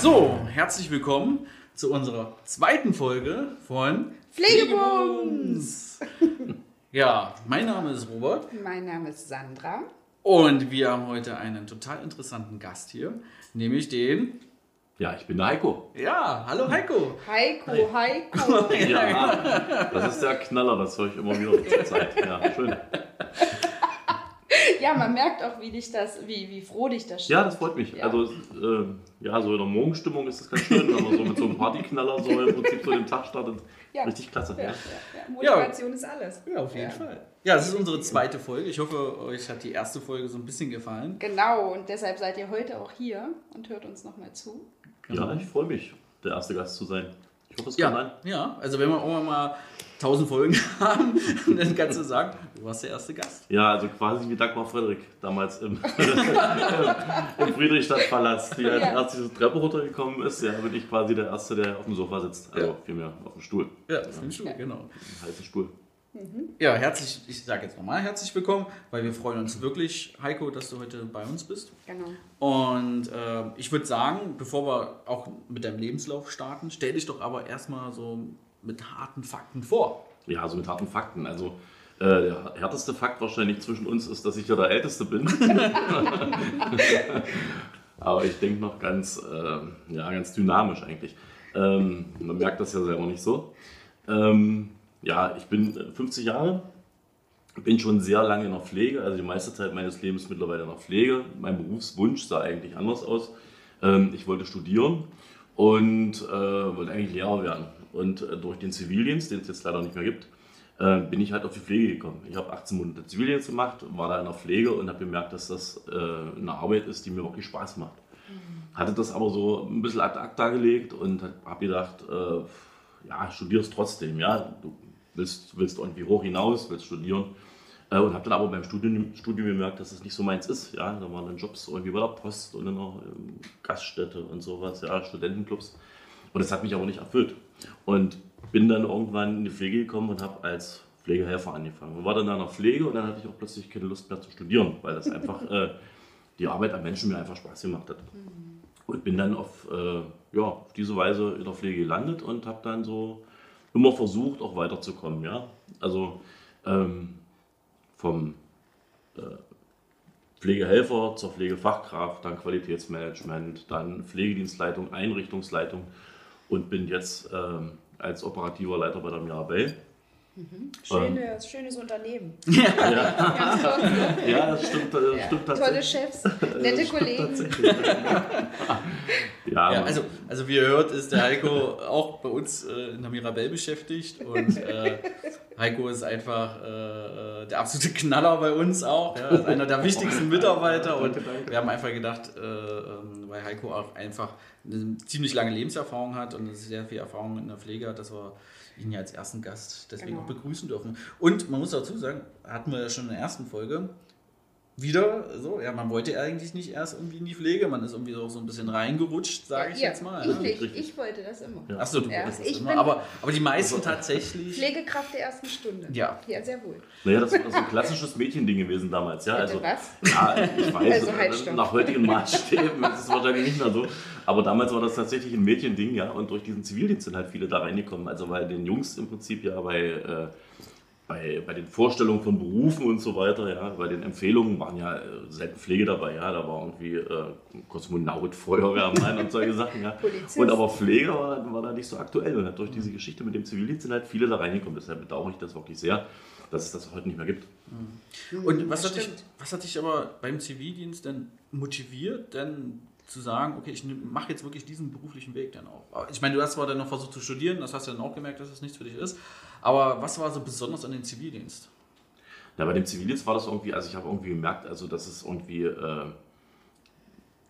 So, herzlich willkommen zu unserer zweiten Folge von Pflegebums. Ja, mein Name ist Robert Mein Name ist Sandra. und wir haben heute einen total interessanten Gast hier, nämlich den. Ja, ich bin der Heiko. Ja, hallo Heiko. Heiko, Heiko. Ja, das ist der Knaller, das höre ich immer wieder zur Zeit. Ja, schön. Ja, man merkt auch, wie dich das, wie, wie froh dich das Ja, das freut mich. Ja. Also, äh, ja, so in der Morgenstimmung ist das ganz schön, wenn man so mit so einem Partyknaller so im Prinzip so den Tag startet. Ja. Richtig klasse. Ja, Ja. ja, ja. Motivation ist alles. Ja, auf jeden Ja. Fall. Ja, das ist unsere zweite Folge. Ich hoffe, euch hat die erste Folge so ein bisschen gefallen. Genau, und deshalb seid ihr heute auch hier und hört uns nochmal zu. ja, ich freue mich, der erste Gast zu sein. Ich hoffe, es kann Ja, sein. ja, also wenn wir irgendwann mal 1000 Folgen haben, dann kannst du sagen, du warst der erste Gast. Ja, also quasi wie Dagmar Frederik damals im, im Friedrichstadtpalast, die als Ja. erstes diese Treppe runtergekommen ist. Ja, bin ich quasi der Erste, der auf dem Sofa sitzt. Also Ja. vielmehr auf dem Stuhl. Ja, das ist ja. genau. Ein heißen Stuhl. Ja, herzlich, ich sage jetzt nochmal herzlich willkommen, weil wir freuen uns wirklich, Heiko, dass du heute bei uns bist. Genau. Und äh, ich würde sagen, bevor wir auch mit deinem Lebenslauf starten, stell dich doch aber erstmal so mit harten Fakten vor. Ja, also mit harten Fakten. Also äh, der härteste Fakt wahrscheinlich zwischen uns ist, dass ich ja der Älteste bin. Aber ich denke noch ganz, äh, ja, ganz dynamisch eigentlich. Ähm, man merkt das ja selber nicht so. Ähm, ja, ich bin äh, 50 Jahre, bin schon sehr lange in der Pflege, also die meiste Zeit meines Lebens mittlerweile in der Pflege. Mein Berufswunsch sah eigentlich anders aus. Ähm, ich wollte studieren und äh, wollte eigentlich Lehrer werden. Und äh, durch den Zivildienst, den es jetzt leider nicht mehr gibt, äh, bin ich halt auf die Pflege gekommen. Ich habe 18 Monate Zivildienst gemacht, war da in der Pflege und habe gemerkt, dass das äh, eine Arbeit ist, die mir wirklich Spaß macht. Hatte das aber so ein bisschen ad acta gelegt und habe gedacht, ja, studierst trotzdem, ja, du willst, willst irgendwie hoch hinaus, willst studieren. Und habe dann aber beim Studium, Studium gemerkt, dass es nicht so meins ist. Ja, da waren dann Jobs irgendwie bei der Post und in einer ähm, Gaststätte und sowas, ja, Studentenclubs. Und das hat mich aber nicht erfüllt. Und bin dann irgendwann in die Pflege gekommen und habe als Pflegehelfer angefangen. Und war dann in der Pflege und dann hatte ich auch plötzlich keine Lust mehr zu studieren, weil das einfach äh, die Arbeit am Menschen mir einfach Spaß gemacht hat. Und bin dann auf, äh, ja, auf diese Weise in der Pflege gelandet und habe dann so immer versucht, auch weiterzukommen. Ja? Also ähm, vom äh, Pflegehelfer zur Pflegefachkraft, dann Qualitätsmanagement, dann Pflegedienstleitung, Einrichtungsleitung und bin jetzt ähm, als operativer Leiter bei der Mirabelle. Schönes, schönes Unternehmen. Ja, toll. ne? ja das stimmt, das Ja. stimmt Tolle tatsächlich. Chefs, nette Kollegen. Ja, Ja, also, also wie ihr hört, ist der Heiko auch bei uns äh, in der Mirabelle beschäftigt und äh, Heiko ist einfach äh, äh, der absolute Knaller bei uns auch. Ja, ist einer der wichtigsten Mitarbeiter und wir haben einfach gedacht, äh, ähm, weil Heiko auch einfach eine ziemlich lange Lebenserfahrung hat und sehr viel Erfahrung in der Pflege hat, dass wir ihn ja als ersten Gast deswegen Genau. auch begrüßen dürfen. Und man muss dazu sagen, hatten wir ja schon in der ersten Folge, wieder so, ja, man wollte eigentlich nicht erst irgendwie in die Pflege, man ist irgendwie so, so ein bisschen reingerutscht, sage ich Ja, jetzt mal. Ich, ne? nicht. Richtig. ich wollte das immer. Ja. Achso, du Ja, wolltest das immer. Aber, aber die meisten tatsächlich. Pflegekraft der ersten Stunde. Ja. Ja, sehr wohl. Naja, das war so ein klassisches Mädchending gewesen damals. Ja, also, was? Ja, ich weiß, Also halt, stopp. nach heutigen Maßstäben ist es wahrscheinlich nicht mehr so. Aber damals war das tatsächlich ein Mädchending, ja. Und durch diesen Zivildienst sind halt viele da reingekommen. Also weil den Jungs im Prinzip ja bei, äh, bei, bei den Vorstellungen von Berufen und so weiter, ja, bei den Empfehlungen waren ja äh, selten Pflege dabei, ja. Da war irgendwie äh, Kosmonaut, Feuerwehrmann und solche Sachen, ja. Polizist. Und aber Pflege war, war da nicht so aktuell. Und halt durch diese Geschichte mit dem Zivildienst sind halt viele da reingekommen. Deshalb bedauere ich das wirklich sehr, dass es das heute nicht mehr gibt. Und was hat, dich, was hat dich aber beim Zivildienst denn motiviert, denn zu sagen, okay, ich mache jetzt wirklich diesen beruflichen Weg dann auch. Ich meine, du hast zwar dann noch versucht zu studieren, das hast du dann auch gemerkt, dass das nichts für dich ist. Aber was war so besonders an dem Zivildienst? Ja, bei dem Zivildienst war das irgendwie, also ich habe irgendwie gemerkt, also dass es irgendwie, äh,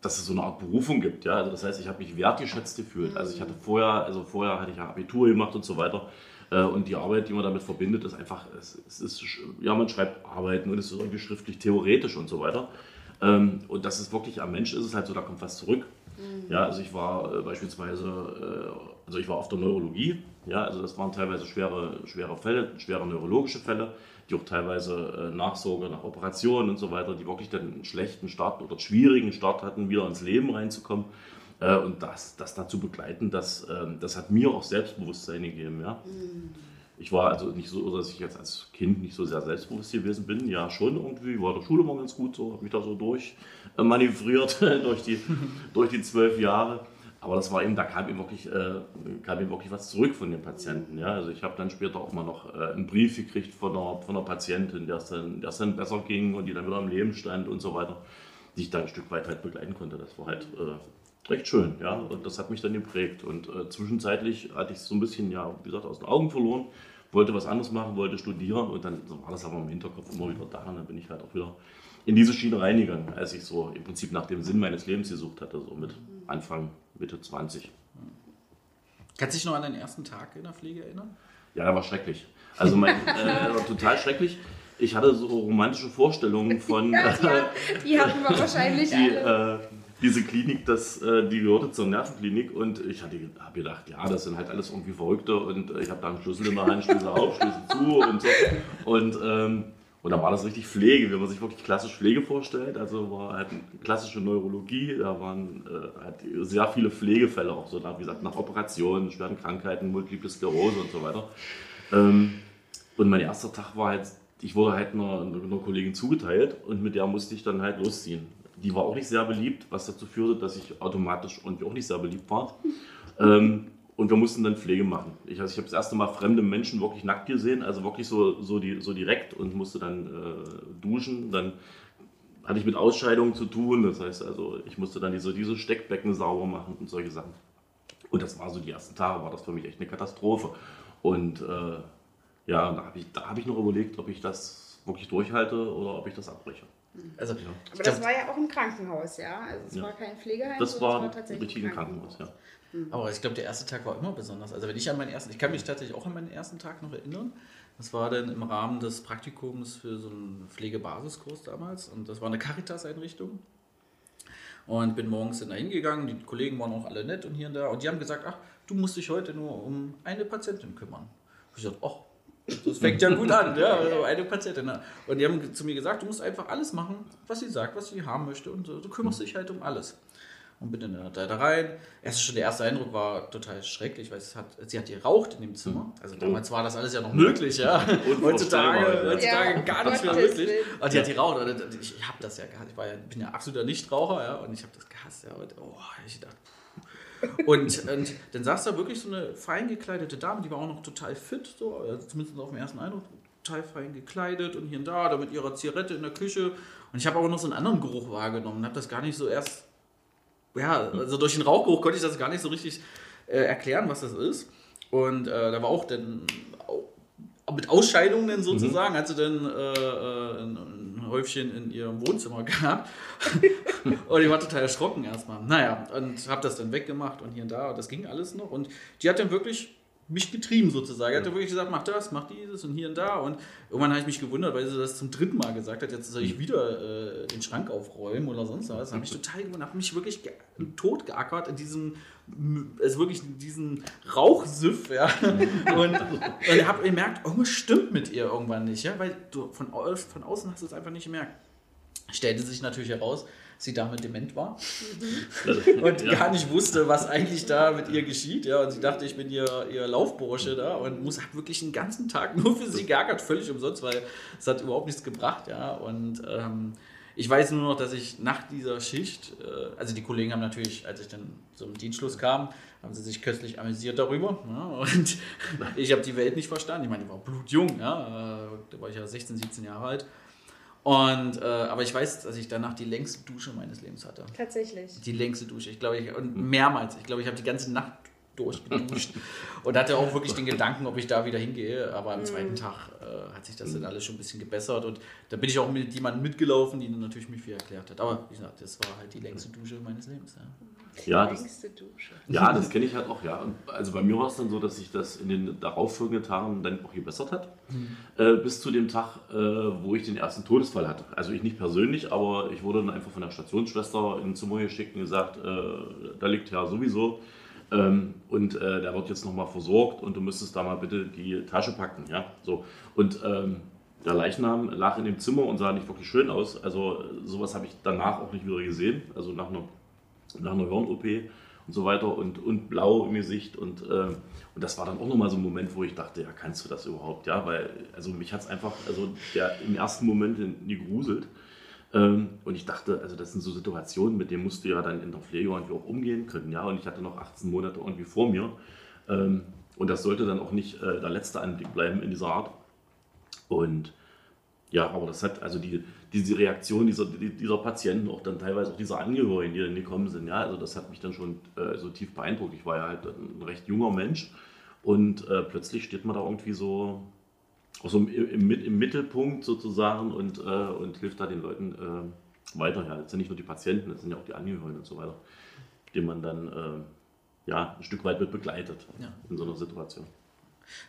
dass es so eine Art Berufung gibt, ja. Also das heißt, ich habe mich wertgeschätzt gefühlt. Also ich hatte vorher, also vorher hatte ich ja Abitur gemacht und so weiter. Äh, und die Arbeit, die man damit verbindet, ist einfach, es, es ist, ja, man schreibt Arbeiten und es ist irgendwie schriftlich theoretisch und so weiter. Ähm, und das ist wirklich am Mensch ist es halt so, da kommt was zurück. Mhm. Ja, also ich war äh, beispielsweise, äh, also ich war auf der Neurologie, ja, also das waren teilweise schwere, schwere Fälle, schwere neurologische Fälle, die auch teilweise äh, Nachsorge nach Operationen und so weiter, die wirklich dann einen schlechten Start oder schwierigen Start hatten, wieder ins Leben reinzukommen. Äh, und das, das dazu begleiten, das, ähm, das hat mir auch Selbstbewusstsein gegeben, ja. Mhm ich war also nicht so, dass ich jetzt als Kind nicht so sehr selbstbewusst gewesen bin. Ja, schon irgendwie, war der Schule immer ganz gut so, habe mich da so durch äh, manövriert durch, die, durch die zwölf Jahre. Aber das war eben, da kam eben wirklich, äh, kam eben wirklich was zurück von den Patienten. Ja? Also ich habe dann später auch mal noch äh, einen Brief gekriegt von einer, von einer Patientin, der es, dann, es dann besser ging und die dann wieder im Leben stand und so weiter, die ich dann ein Stück weit halt begleiten konnte. Das war halt äh, recht schön, ja. Und das hat mich dann geprägt. Und äh, zwischenzeitlich hatte ich so ein bisschen, ja, wie gesagt, aus den Augen verloren wollte was anderes machen, wollte studieren und dann war das aber im Hinterkopf immer wieder da und dann bin ich halt auch wieder in diese Schiene reingegangen, als ich so im Prinzip nach dem Sinn meines Lebens gesucht hatte, so mit Anfang, Mitte 20. Kannst du dich noch an deinen ersten Tag in der Pflege erinnern? Ja, der war schrecklich. Also mein, äh, war total schrecklich. Ich hatte so romantische Vorstellungen von. ja, die, hatten wir wahrscheinlich die, alle. Äh, diese Klinik, das, äh, die gehörte zur Nervenklinik und ich habe gedacht, ja, das sind halt alles irgendwie Verrückte und äh, ich habe da einen Schlüssel in der Hand, Schlüssel auf, Schlüssel zu und so. Und, ähm, und dann war das richtig Pflege, wie man sich wirklich klassisch Pflege vorstellt. Also war halt klassische Neurologie, da waren äh, halt sehr viele Pflegefälle auch so, wie gesagt, nach Operationen, schweren Krankheiten, Multiple Sklerose und so weiter. Ähm, und mein erster Tag war halt, ich wurde halt einer, einer Kollegin zugeteilt und mit der musste ich dann halt losziehen die war auch nicht sehr beliebt, was dazu führte, dass ich automatisch irgendwie auch nicht sehr beliebt war. Ähm, und wir mussten dann Pflege machen. Ich, also ich habe das erste Mal fremde Menschen wirklich nackt gesehen, also wirklich so, so, die, so direkt und musste dann äh, duschen. Dann hatte ich mit Ausscheidungen zu tun, das heißt also, ich musste dann diese, diese Steckbecken sauber machen und solche Sachen. Und das war so die ersten Tage, war das für mich echt eine Katastrophe. Und äh, ja, da habe ich, hab ich noch überlegt, ob ich das wirklich durchhalte oder ob ich das abbreche. Also, ja. Aber das war ja auch ein Krankenhaus, ja? Also es ja. war kein Pflegeheim, das war, war tatsächlich ein Krankenhaus. Krankenhaus ja. Mhm. Aber ich glaube, der erste Tag war immer besonders. Also wenn ich an meinen ersten, ich kann mich tatsächlich auch an meinen ersten Tag noch erinnern. Das war dann im Rahmen des Praktikums für so einen Pflegebasiskurs damals und das war eine Caritas-Einrichtung. Und bin morgens dann da hingegangen, die Kollegen waren auch alle nett und hier und da und die haben gesagt, ach, du musst dich heute nur um eine Patientin kümmern. Ich gesagt, ach, das fängt ja gut an, ja, also eine Patientin. Und die haben zu mir gesagt, du musst einfach alles machen, was sie sagt, was sie haben möchte. Und du kümmerst dich halt um alles. Und bin dann da, da rein. Erst schon der erste Eindruck war total schrecklich, weil hat, sie hat geraucht in dem Zimmer. Also damals war das alles ja noch möglich, ja. Und heutzutage, heutzutage ja, gar nicht mehr möglich. Und die hat geraucht. Ich habe das ja gehasst. Ich war ja, bin ja absoluter Nichtraucher, ja. Und ich habe das gehasst, ja. Und, oh, ich dachte, und, und dann saß da wirklich so eine fein gekleidete Dame, die war auch noch total fit, so, zumindest auf den ersten Eindruck, total fein gekleidet und hier und da, da mit ihrer Zigarette in der Küche. Und ich habe aber noch so einen anderen Geruch wahrgenommen, habe das gar nicht so erst, ja, also durch den Rauchgeruch konnte ich das gar nicht so richtig äh, erklären, was das ist. Und äh, da war auch dann mit Ausscheidungen sozusagen, mhm. hat sie dann äh, äh Häufchen in ihrem Wohnzimmer gehabt. und ich war total erschrocken erstmal. Naja, und habe das dann weggemacht und hier und da. Das ging alles noch. Und die hat dann wirklich mich getrieben sozusagen. Er hat wirklich gesagt, mach das, mach dieses und hier und da. Und irgendwann habe ich mich gewundert, weil sie das zum dritten Mal gesagt hat, jetzt soll ich wieder äh, den Schrank aufräumen oder sonst was. Da habe ich total gewundert, habe mich wirklich tot geackert in diesem, also wirklich in diesem Rauchsiff, ja. Und, und habe gemerkt, irgendwas stimmt mit ihr irgendwann nicht, ja, weil du von, von außen hast du es einfach nicht gemerkt. Stellte sich natürlich heraus, sie damit dement war mhm. und ja. gar nicht wusste, was eigentlich da mit ihr geschieht. Ja, und sie dachte, ich bin ihr, ihr Laufbursche da und muss wirklich den ganzen Tag nur für sie geärgert, völlig umsonst, weil es hat überhaupt nichts gebracht. Ja, und ähm, ich weiß nur noch, dass ich nach dieser Schicht, äh, also die Kollegen haben natürlich, als ich dann zum Dienstschluss kam, haben sie sich köstlich amüsiert darüber. Ja, und ich habe die Welt nicht verstanden. Ich meine, ich war blutjung, ja, äh, da war ich ja 16, 17 Jahre alt. Und, äh, aber ich weiß, dass ich danach die längste Dusche meines Lebens hatte. Tatsächlich. Die längste Dusche, ich glaube, ich, und mehrmals. Ich glaube, ich habe die ganze Nacht durchgeduscht und hatte auch wirklich den Gedanken, ob ich da wieder hingehe. Aber am zweiten Tag äh, hat sich das dann alles schon ein bisschen gebessert und da bin ich auch mit jemandem mitgelaufen, die dann natürlich mich viel erklärt hat. Aber wie gesagt, das war halt die längste Dusche meines Lebens. Ja. Ja, das, ja, das kenne ich halt auch, ja. Also bei mir war es dann so, dass sich das in den darauffolgenden Tagen dann auch gebessert hat. Mhm. Äh, bis zu dem Tag, äh, wo ich den ersten Todesfall hatte. Also ich nicht persönlich, aber ich wurde dann einfach von der Stationsschwester in ein Zimmer geschickt und gesagt, äh, da liegt ja sowieso. Ähm, und äh, der wird jetzt nochmal versorgt und du müsstest da mal bitte die Tasche packen. Ja? So. Und ähm, der Leichnam lag in dem Zimmer und sah nicht wirklich schön aus. Also sowas habe ich danach auch nicht wieder gesehen. Also nach einer nach einer Hirn-OP und so weiter und, und blau im Gesicht. Und, äh, und das war dann auch nochmal so ein Moment, wo ich dachte, ja, kannst du das überhaupt? Ja, weil also mich hat es einfach, also der, im ersten Moment gegruselt. Ähm, und ich dachte, also das sind so Situationen, mit denen musst du ja dann in der Pflege irgendwie auch umgehen können. Ja, und ich hatte noch 18 Monate irgendwie vor mir. Ähm, und das sollte dann auch nicht äh, der letzte Anblick bleiben in dieser Art. Und ja, aber das hat also die, diese Reaktion dieser, dieser Patienten, auch dann teilweise auch dieser Angehörigen, die dann gekommen sind, ja, also das hat mich dann schon äh, so tief beeindruckt. Ich war ja halt ein recht junger Mensch und äh, plötzlich steht man da irgendwie so, so im, im, im Mittelpunkt sozusagen und, äh, und hilft da den Leuten äh, weiter. Ja, das sind nicht nur die Patienten, das sind ja auch die Angehörigen und so weiter, die man dann äh, ja, ein Stück weit mit begleitet ja. in so einer Situation.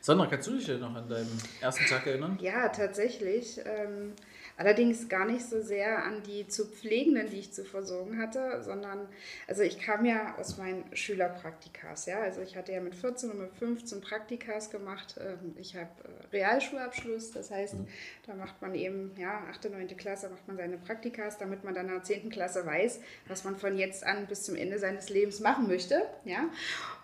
Sandra, kannst du dich noch an deinen ersten Tag erinnern? Ja, tatsächlich. Ähm, allerdings gar nicht so sehr an die zu Pflegenden, die ich zu versorgen hatte, sondern, also ich kam ja aus meinen Schülerpraktikas, ja, also ich hatte ja mit 14 und mit 15 Praktikas gemacht. Ähm, ich habe äh, Realschulabschluss, das heißt, mhm. da macht man eben, ja, 8., 9. Klasse macht man seine Praktikas, damit man dann in der 10. Klasse weiß, was man von jetzt an bis zum Ende seines Lebens machen möchte, ja.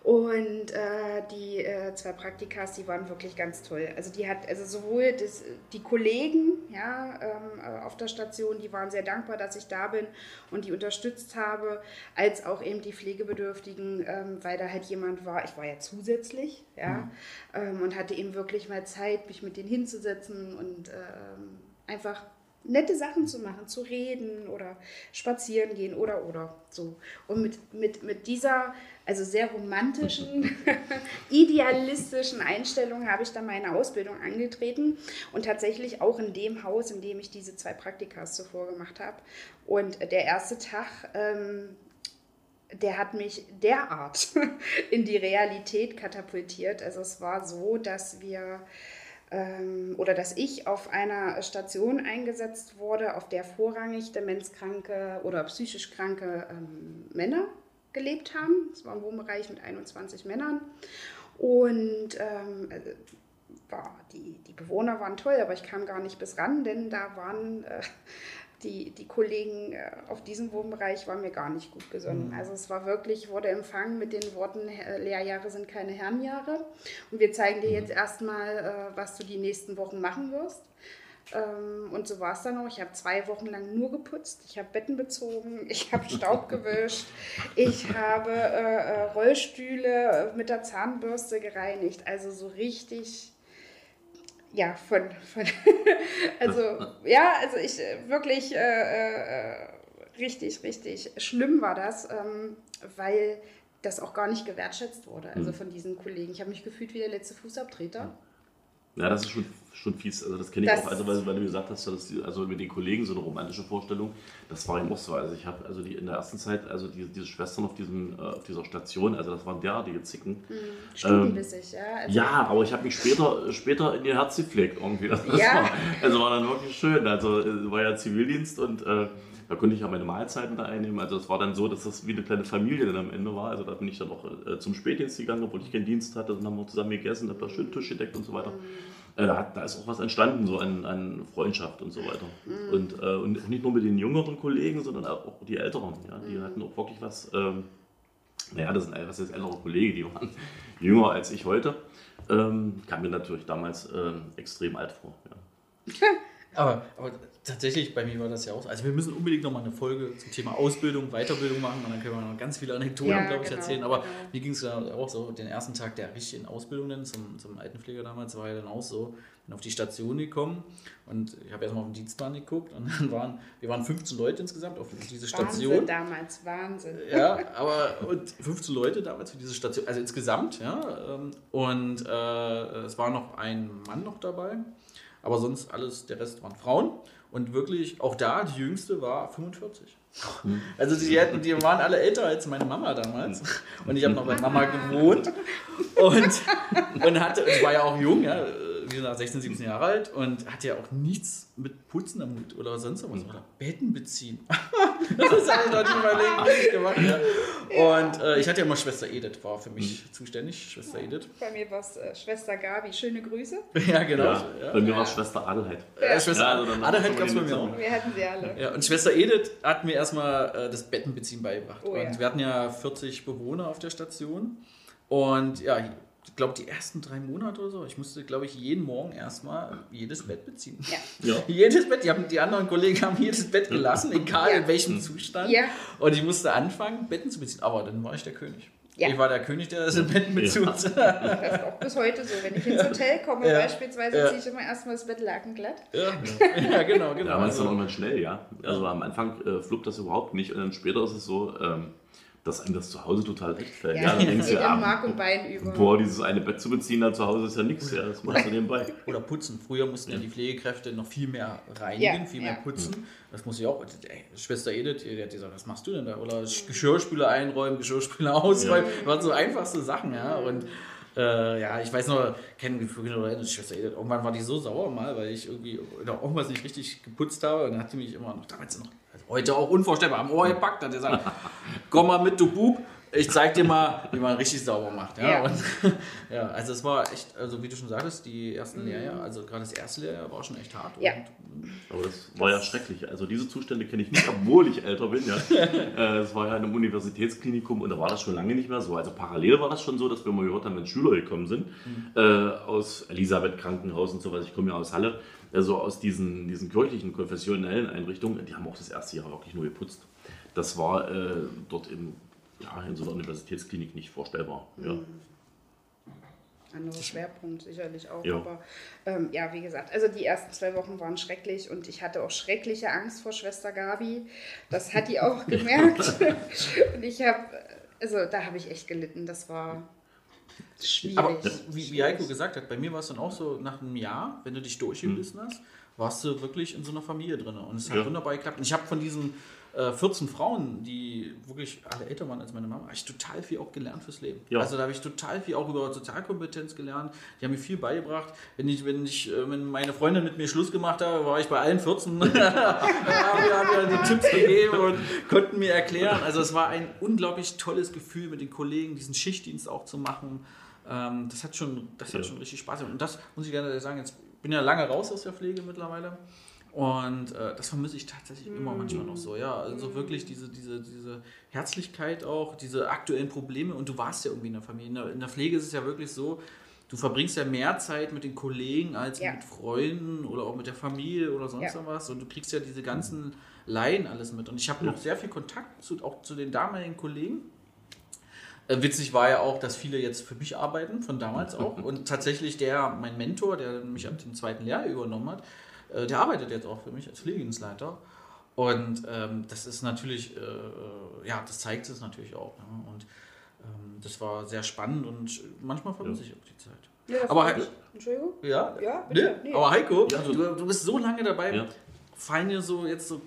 Und äh, die äh, zwei Praktikas, die waren wirklich ganz toll. Also die hat, also sowohl das, die Kollegen ja, ähm, äh, auf der Station, die waren sehr dankbar, dass ich da bin und die unterstützt habe, als auch eben die Pflegebedürftigen, ähm, weil da halt jemand war, ich war ja zusätzlich, ja, mhm. ähm, und hatte eben wirklich mal Zeit, mich mit denen hinzusetzen und ähm, einfach nette Sachen zu machen, zu reden oder spazieren gehen oder oder so. Und mit, mit, mit dieser also sehr romantischen, idealistischen Einstellung habe ich dann meine Ausbildung angetreten und tatsächlich auch in dem Haus, in dem ich diese zwei Praktikas zuvor gemacht habe. Und der erste Tag, ähm, der hat mich derart in die Realität katapultiert. Also es war so, dass wir oder dass ich auf einer Station eingesetzt wurde, auf der vorrangig demenzkranke oder psychisch kranke ähm, Männer gelebt haben. Es war ein Wohnbereich mit 21 Männern. Und ähm, also, war, die, die Bewohner waren toll, aber ich kam gar nicht bis ran, denn da waren äh, die, die Kollegen äh, auf diesem Wohnbereich waren mir gar nicht gut gesonnen. Mhm. Also es war wirklich, wurde empfangen mit den Worten, Lehrjahre sind keine Herrenjahre. Und wir zeigen dir mhm. jetzt erstmal, äh, was du die nächsten Wochen machen wirst. Ähm, und so war es dann auch. Ich habe zwei Wochen lang nur geputzt. Ich habe Betten bezogen, ich habe Staub gewischt, ich habe äh, Rollstühle mit der Zahnbürste gereinigt. Also so richtig, ja, von, von also ja, also ich äh, wirklich äh, äh, richtig, richtig schlimm war das, ähm, weil das auch gar nicht gewertschätzt wurde, also hm. von diesen Kollegen. Ich habe mich gefühlt wie der letzte Fußabtreter. Ja, das ist schon, schon fies. Also das kenne ich das auch, also weil, weil, du gesagt hast, dass die, also mit den Kollegen so eine romantische Vorstellung, das war eben auch so. Also ich habe also die in der ersten Zeit, also die, diese Schwestern auf, diesem, äh, auf dieser Station, also das waren derartige Zicken. Mhm. Stundenbissig, ähm, ja. Also ja, aber ich habe mich später, später in ihr Herz gepflegt irgendwie. Das ja. war, also war dann wirklich schön. Also äh, war ja Zivildienst und äh, da konnte ich ja meine Mahlzeiten da einnehmen. Also es war dann so, dass das wie eine kleine Familie dann am Ende war. Also da bin ich dann auch äh, zum Spätdienst gegangen, obwohl ich keinen Dienst hatte. Dann haben wir zusammen gegessen, habe da schön Tisch gedeckt und so weiter. Mhm. Äh, da, da, ist auch was entstanden, so an, an Freundschaft und so weiter. Mhm. Und, äh, und nicht nur mit den jüngeren Kollegen, sondern auch die älteren. Ja? Die mhm. hatten auch wirklich was. Ähm, naja, das sind was ist ältere Kollegen, die waren jünger als ich heute. Ähm, kam mir natürlich damals ähm, extrem alt vor. Ja. Aber, aber tatsächlich, bei mir war das ja auch so. Also wir müssen unbedingt nochmal eine Folge zum Thema Ausbildung, Weiterbildung machen und dann können wir noch ganz viele Anekdoten, Ja, glaube ich, genau, erzählen. Aber genau. mir ging es ja auch so, den ersten Tag der richtigen Ausbildung dann zum, zum Altenpfleger damals war ja dann auch so, bin auf die Station gekommen und ich habe erstmal auf den Dienstplan geguckt und dann waren, wir waren 15 Leute insgesamt auf diese Station. Wahnsinn damals, Wahnsinn. Ja, aber und 15 Leute damals für diese Station, also insgesamt, ja. ähm, Und äh, es war noch ein Mann noch dabei, aber sonst alles, der Rest waren Frauen. Und wirklich, auch da, die jüngste war 45. Also die, hatten, die waren alle älter als meine Mama damals. Und ich habe noch bei Mama gewohnt. Und, und hatte, ich war ja auch jung, ja, wie gesagt, 16, 17 Jahre alt und hatte ja auch nichts mit Putzen am Hut oder sonst was. Oder Betten beziehen. das habe ich noch nie in meinem Leben richtig gemacht. Ja. Und äh, ich hatte ja immer Schwester Edith, war für mich zuständig. Schwester Edith. Bei mir war es äh, Schwester Gabi, schöne Grüße. Ja, genau. Ja, Ja. bei mir war es Schwester Adelheid. Äh, Schwester Ja, also Adelheid gab es bei mir auch. Wir hatten sie alle. Ja, und Schwester Edith hat mir erstmal äh, das Bettenbeziehen beigebracht. Oh, und ja. wir hatten ja 40 Bewohner auf der Station. Und ja, glaube, die ersten drei Monate oder so, ich musste, glaube ich, jeden Morgen erstmal jedes Bett beziehen. Ja. Ja. Jedes Bett, die, haben, die anderen Kollegen haben jedes Bett gelassen, egal Ja. in welchem Zustand. Ja. Und ich musste anfangen, Betten zu beziehen. Aber dann war ich der König. Ja. Ich war der König, der das in Betten bezieht. Das ist auch bis heute so. Wenn ich ins Hotel komme, Ja. beispielsweise, Ja. ziehe ich immer erstmal das Bettlaken glatt. Ja, ja genau, genau. Ja, man ist dann Also, irgendwann schnell, ja. Also am Anfang äh, fluppt das überhaupt nicht und dann später ist es so, ähm, dass einem das zu Hause total echt fällt. Ja, Ja, dann denkst du, in ah, Mark und Bein über. boah, dieses eine Bett zu beziehen dann zu Hause ist ja nichts, ja, das machst du nebenbei. Oder putzen. Früher mussten ja die Pflegekräfte noch viel mehr reinigen, Ja, viel mehr ja. putzen. Das muss ich auch. Ey, Schwester Edith, die hat gesagt, was machst du denn da? Oder Geschirrspüler einräumen, Geschirrspüler ausräumen. Das waren so einfachste Sachen, ja. Und äh, ja, ich weiß noch, kennen Gefühle oder die Schwester Edith. Irgendwann war die so sauer mal, weil ich irgendwie oder irgendwas nicht richtig geputzt habe. Und dann hat die mich immer noch, damals noch, also heute auch unvorstellbar, am Ohr gepackt. Hat gesagt, komm mal mit, du Bub. Ich zeig dir mal, wie man richtig sauber macht. Ja, Ja. Und, ja also es war echt, also wie du schon sagtest, die ersten Lehrjahre, also gerade das erste Lehrjahr war schon echt hart. Ja. Und, Aber das war ja schrecklich. Also diese Zustände kenne ich nicht, obwohl ich älter bin. Ja. Äh, Es war ja in einem Universitätsklinikum und da war das schon lange nicht mehr so. Also parallel war das schon so, dass wir mal gehört haben, wenn Schüler gekommen sind äh, aus Elisabeth Krankenhaus und sowas. Ich komme ja aus Halle. Also aus diesen, diesen kirchlichen, konfessionellen Einrichtungen, die haben auch das erste Jahr wirklich nur geputzt. Das war äh, dort in, ja, in so einer Universitätsklinik nicht vorstellbar. Ja. Anderer Schwerpunkt sicherlich auch. Ja. Aber ähm, ja, wie gesagt, also die ersten zwei Wochen waren schrecklich und ich hatte auch schreckliche Angst vor Schwester Gabi. Das hat die auch gemerkt. und ich habe, also da habe ich echt gelitten. Das war schwierig. aber wie, wie Heiko gesagt hat, bei mir war es dann auch so, nach einem Jahr, wenn du dich durchgebissen hast, warst du wirklich in so einer Familie drin. Und es hat Ja. wunderbar geklappt. Und ich habe von diesen äh, 14 Frauen, die wirklich alle älter waren als meine Mama, habe ich total viel auch gelernt fürs Leben. Ja. Also da habe ich total viel auch über Sozialkompetenz gelernt. Die haben mir viel beigebracht. Wenn ich, wenn ich, äh, wenn meine Freundin mit mir Schluss gemacht habe, war ich bei allen 14. haben wir haben mir so Tipps gegeben und konnten mir erklären. Also es war ein unglaublich tolles Gefühl mit den Kollegen, diesen Schichtdienst auch zu machen. Ähm, das hat schon, das hat Ja. schon richtig Spaß gemacht. Und das muss ich gerne sagen, jetzt bin ja lange raus aus der Pflege mittlerweile. Und äh, das vermisse ich tatsächlich immer manchmal noch so. Ja, also wirklich diese, diese, diese Herzlichkeit auch, diese aktuellen Probleme. Und du warst ja irgendwie in der Familie. In der, in der Pflege ist es ja wirklich so, du verbringst ja mehr Zeit mit den Kollegen als Ja. mit Freunden oder auch mit der Familie oder sonst Ja. was. Und du kriegst ja diese ganzen Laien alles mit. Und ich habe noch sehr viel Kontakt zu, auch zu den damaligen Kollegen. Äh, Witzig war ja auch, dass viele jetzt für mich arbeiten, von damals auch. Und tatsächlich der, mein Mentor, der mich ab dem zweiten Lehrjahr übernommen hat, äh, der arbeitet jetzt auch für mich als Pflegedienstleiter. Und ähm, das ist natürlich, äh, ja, das zeigt es natürlich auch. Ne? Und ähm, das war sehr spannend und manchmal vermisse ich auch die Zeit. Ja, Aber Heiko, ich. Entschuldigung? ja, Ja, bitte. Ne? Nee. aber Heiko, Ja, so- du, du bist so lange dabei. Ja. Fallen dir so jetzt so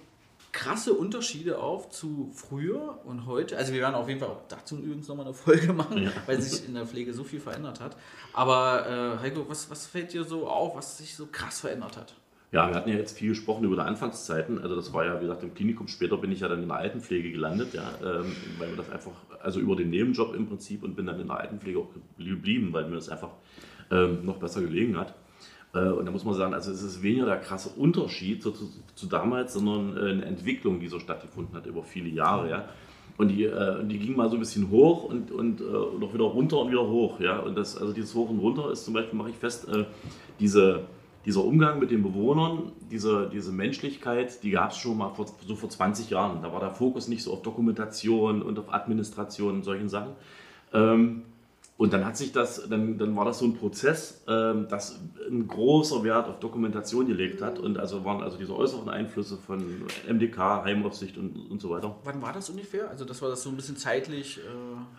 krasse Unterschiede auf zu früher und heute? Also wir werden auf jeden Fall auch dazu übrigens nochmal eine Folge machen, Ja. weil sich in der Pflege so viel verändert hat. Aber äh, Heiko, was, was fällt dir so auf, was sich so krass verändert hat? Ja, wir hatten ja jetzt viel gesprochen über die Anfangszeiten. Also das war ja, wie gesagt, im Klinikum. Später bin ich ja dann in der Altenpflege gelandet, ja, ähm, weil mir das einfach, also über den Nebenjob im Prinzip und bin dann in der Altenpflege auch geblieben, weil mir das einfach ähm, noch besser gelegen hat. Äh, und da muss man sagen, also es ist weniger der krasse Unterschied zu, zu, zu damals, sondern äh, eine Entwicklung, die so stattgefunden hat über viele Jahre, ja. Und die, äh, die ging mal so ein bisschen hoch und, und äh, noch wieder runter und wieder hoch, ja. Und das, also dieses Hoch und Runter ist zum Beispiel, mache ich fest, diese, dieser Umgang mit den Bewohnern, diese, diese Menschlichkeit, die gab es schon mal vor, so vor 20 Jahren. Da war der Fokus nicht so auf Dokumentation und auf Administration und solchen Sachen. Ähm, und dann hat sich das, dann, dann war das so ein Prozess, ähm, das ein großer Wert auf Dokumentation gelegt hat. Und also waren also diese äußeren Einflüsse von MDK, Heimaufsicht und, und so weiter. Wann war das ungefähr? Also das war das so ein bisschen zeitlich. Äh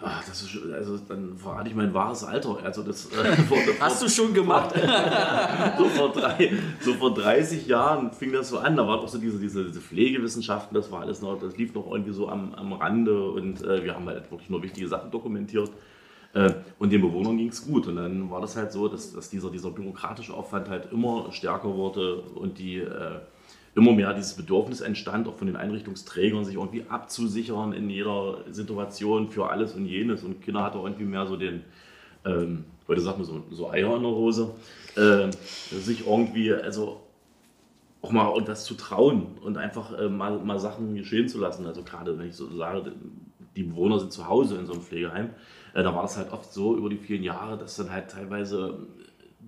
Ach, das ist also dann verrate ich mein wahres Alter. Also das äh, vor, hast du schon gemacht. so, vor drei, so vor 30 Jahren fing das so an. Da waren auch so diese, diese, diese Pflegewissenschaften, das war alles noch, das lief noch irgendwie so am, am Rande und äh, wir haben halt wirklich nur wichtige Sachen dokumentiert. Äh, und den Bewohnern ging es gut. Und dann war das halt so, dass, dass dieser, dieser bürokratische Aufwand halt immer stärker wurde und die äh, immer mehr dieses Bedürfnis entstand, auch von den Einrichtungsträgern, sich irgendwie abzusichern in jeder Situation für alles und jenes. Und Kinder hatte irgendwie mehr so den, ähm, heute sagt man so, so Eier in der Hose, äh, sich irgendwie, also auch mal das zu trauen und einfach äh, mal, mal Sachen geschehen zu lassen. Also gerade wenn ich so sage, die Bewohner sind zu Hause in so einem Pflegeheim, äh, da war es halt oft so über die vielen Jahre, dass dann halt teilweise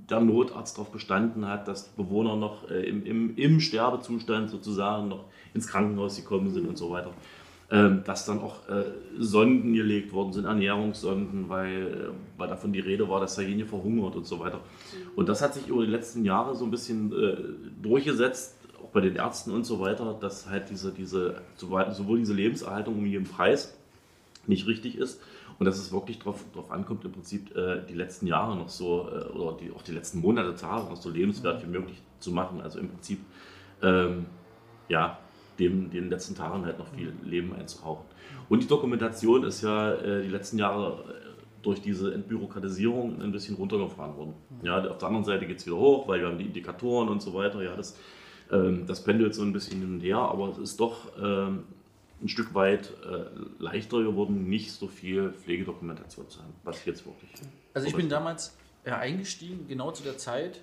der Notarzt darauf bestanden hat, dass Bewohner noch äh, im, im, im Sterbezustand sozusagen noch ins Krankenhaus gekommen sind und so weiter. Ähm, dass dann auch äh, Sonden gelegt worden sind, Ernährungssonden, weil, äh, weil davon die Rede war, dass derjenige verhungert und so weiter. Und das hat sich über die letzten Jahre so ein bisschen äh, durchgesetzt, auch bei den Ärzten und so weiter, dass halt diese, diese, sowohl diese Lebenserhaltung um jeden Preis nicht richtig ist und dass es wirklich darauf ankommt, im Prinzip äh, die letzten Jahre noch so, äh, oder die, auch die letzten Monate, Tage noch so lebenswert wie möglich zu machen. Also im Prinzip, ähm, ja, dem, den letzten Tagen halt noch viel Leben einzuhauchen. Und die Dokumentation ist ja äh, die letzten Jahre äh, durch diese Entbürokratisierung ein bisschen runtergefahren worden. Ja, auf der anderen Seite geht es wieder hoch, weil wir haben die Indikatoren und so weiter. Ja, das, ähm, das pendelt so ein bisschen hin und her, aber es ist doch ähm, ein Stück weit äh, leichter geworden, nicht so viel Pflegedokumentation zu haben, was jetzt wirklich. Also ich bin damals ja, eingestiegen, genau zu der Zeit,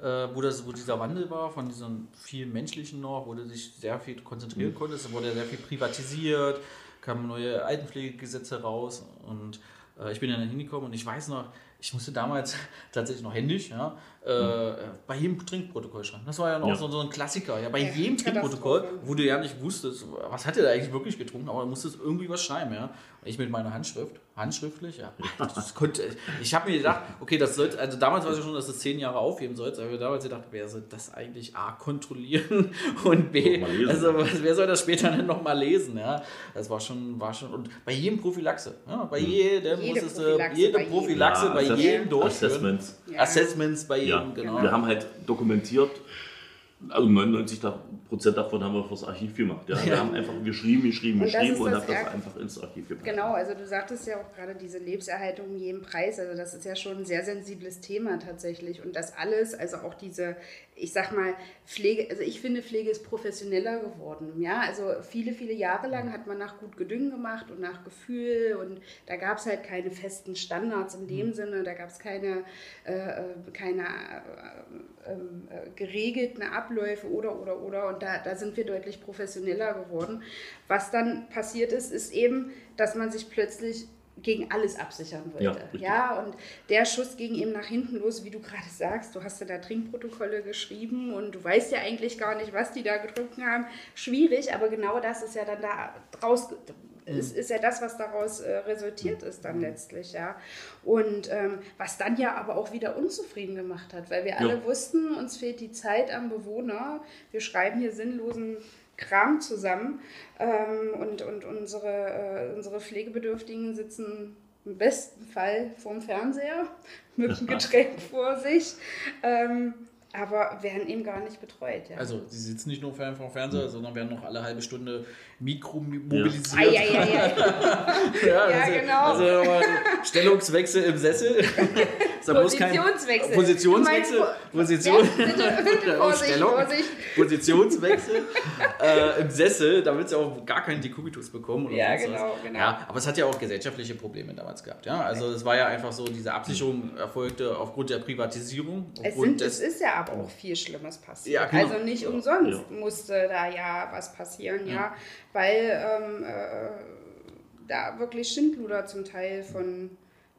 äh, wo, das, wo dieser Wandel war, von diesem viel menschlichen noch, wo du dich sehr viel konzentrieren mhm. konntest, wurde sehr viel privatisiert, kamen neue Altenpflegegesetze raus und äh, ich bin dann hingekommen und ich weiß noch, ich musste damals tatsächlich noch händisch, ja, äh, bei jedem Trinkprotokoll schreiben. Das war ja noch ja. So, so ein Klassiker. Ja, bei ja, jedem Trinkprotokoll, wo du ja nicht wusstest, was hat er da eigentlich wirklich getrunken, aber du musstest irgendwie was schreiben, ja. Ich mit meiner Handschrift, handschriftlich, ja. Das konnte, ich habe mir gedacht, okay, das sollte, also damals war es ja schon, dass du zehn Jahre aufheben sollst, aber damals gedacht, wer soll das eigentlich A kontrollieren und B, also wer soll das später dann nochmal lesen, ja. Das war schon, war schon, und bei jedem Prophylaxe, ja, bei hm. jedem jede musstest du, jede Prophylaxe bei, jedem durchführen. Assessments. Assessments bei jedem ja, genau. Wir haben halt dokumentiert, also 99 Prozent davon haben wir fürs Archiv gemacht. Ja. Wir haben einfach geschrieben, geschrieben, und geschrieben und haben das einfach ins Archiv gepackt. Genau, also du sagtest ja auch gerade diese Lebenserhaltung um jeden Preis. Also das ist ja schon ein sehr sensibles Thema tatsächlich. Und das alles, also auch diese, ich sag mal, Pflege, also ich finde, Pflege ist professioneller geworden. Ja, also viele, viele Jahre lang hat man nach gut Gedüngen gemacht und nach Gefühl und da gab es halt keine festen Standards in dem mhm. Sinne, da gab es keine, äh, äh, keine äh, ähm, äh, geregelten Abläufe oder, oder, oder. Und da, da sind wir deutlich professioneller geworden. Was dann passiert ist, ist eben, dass man sich plötzlich gegen alles absichern wollte. Ja, ja, und der Schuss ging eben nach hinten los, wie du gerade sagst. Du hast ja da Trinkprotokolle geschrieben und du weißt ja eigentlich gar nicht, was die da getrunken haben. Schwierig, aber genau das ist ja dann da draus. Ist, ist ja das, was daraus äh, resultiert ist dann letztlich, ja. Und ähm, was dann ja aber auch wieder unzufrieden gemacht hat, weil wir alle ja. wussten, uns fehlt die Zeit am Bewohner. Wir schreiben hier sinnlosen Kram zusammen ähm, und, und unsere, äh, unsere Pflegebedürftigen sitzen im besten Fall vorm Fernseher mit einem Getränk vor sich. Ähm, aber werden eben gar nicht betreut. Ja. Also sie sitzen nicht nur vor dem Fernseher, sondern werden noch alle halbe Stunde mikromobilisiert. Ja, ja, ja, ja. ja, ja also, genau. Also Stellungswechsel im Sessel. Positionswechsel. Positionswechsel. Position, Vorsicht, Vorsicht. Positionswechsel äh, im Sessel, damit sie auch gar keinen Dekubitus bekommen. Oder ja, genau, genau. Ja, aber es hat ja auch gesellschaftliche Probleme damals gehabt. Ja? Also es war ja einfach so, diese Absicherung erfolgte aufgrund der Privatisierung. Es, sind, es ist ja aber auch viel Schlimmes passiert. Ja, genau. Also nicht umsonst ja. musste da ja was passieren, ja, ja weil ähm, äh, da wirklich Schindluder zum Teil von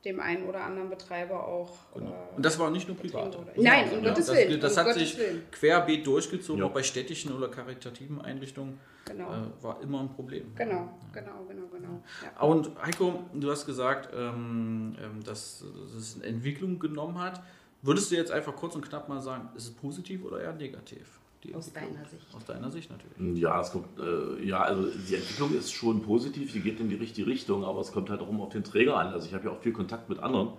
dem einen oder anderen Betreiber auch. Genau. Äh, Und das war nicht nur privat. Oder- Nein, um Ja, Gottes das, Willen, Das um hat Gottes sich Willen. querbeet durchgezogen, Ja. auch bei städtischen oder karitativen Einrichtungen. Genau. Äh, war immer ein Problem. Genau, genau, genau, genau. Ja. Und Heiko, du hast gesagt, ähm, ähm, dass es eine Entwicklung genommen hat. Würdest du jetzt einfach kurz und knapp mal sagen, ist es positiv oder eher negativ? die Aus Entwicklung? deiner Sicht. Aus deiner Sicht natürlich. Ja, es kommt, äh, ja, also die Entwicklung ist schon positiv, die geht in die richtige Richtung, aber es kommt halt auch immer auf den Träger an. Also ich habe ja auch viel Kontakt mit anderen.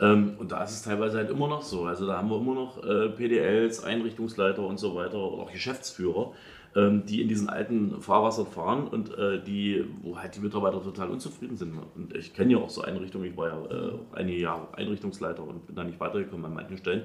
Ähm, und da ist es teilweise halt immer noch so. Also da haben wir immer noch äh, PDLs, Einrichtungsleiter und so weiter oder auch Geschäftsführer, ähm, die in diesen alten Fahrwassern fahren und äh, die, wo halt die Mitarbeiter total unzufrieden sind. Und ich kenne ja auch so Einrichtungen, ich war ja äh, auch einige Jahre Einrichtungsleiter und bin da nicht weitergekommen an manchen Stellen,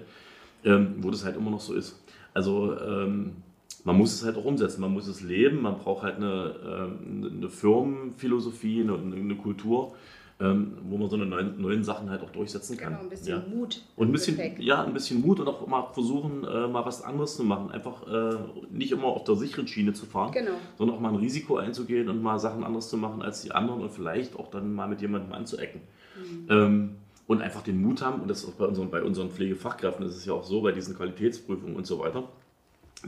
ähm, wo das halt immer noch so ist. Also ähm, man muss es halt auch umsetzen, man muss es leben, man braucht halt eine, ähm, eine Firmenphilosophie, eine, eine Kultur, ähm, wo man so eine neuen, neuen Sachen halt auch durchsetzen kann. Genau, ein bisschen ja. Mut. Und ein bisschen, ja, ein bisschen Mut und auch mal versuchen, äh, mal was anderes zu machen. Einfach äh, nicht immer auf der sicheren Schiene zu fahren, Genau. sondern auch mal ein Risiko einzugehen und mal Sachen anders zu machen als die anderen und vielleicht auch dann mal mit jemandem anzuecken. Mhm. Ähm, und einfach den Mut haben, und das ist auch bei unseren, bei unseren Pflegefachkräften, das ist ja auch so, bei diesen Qualitätsprüfungen und so weiter,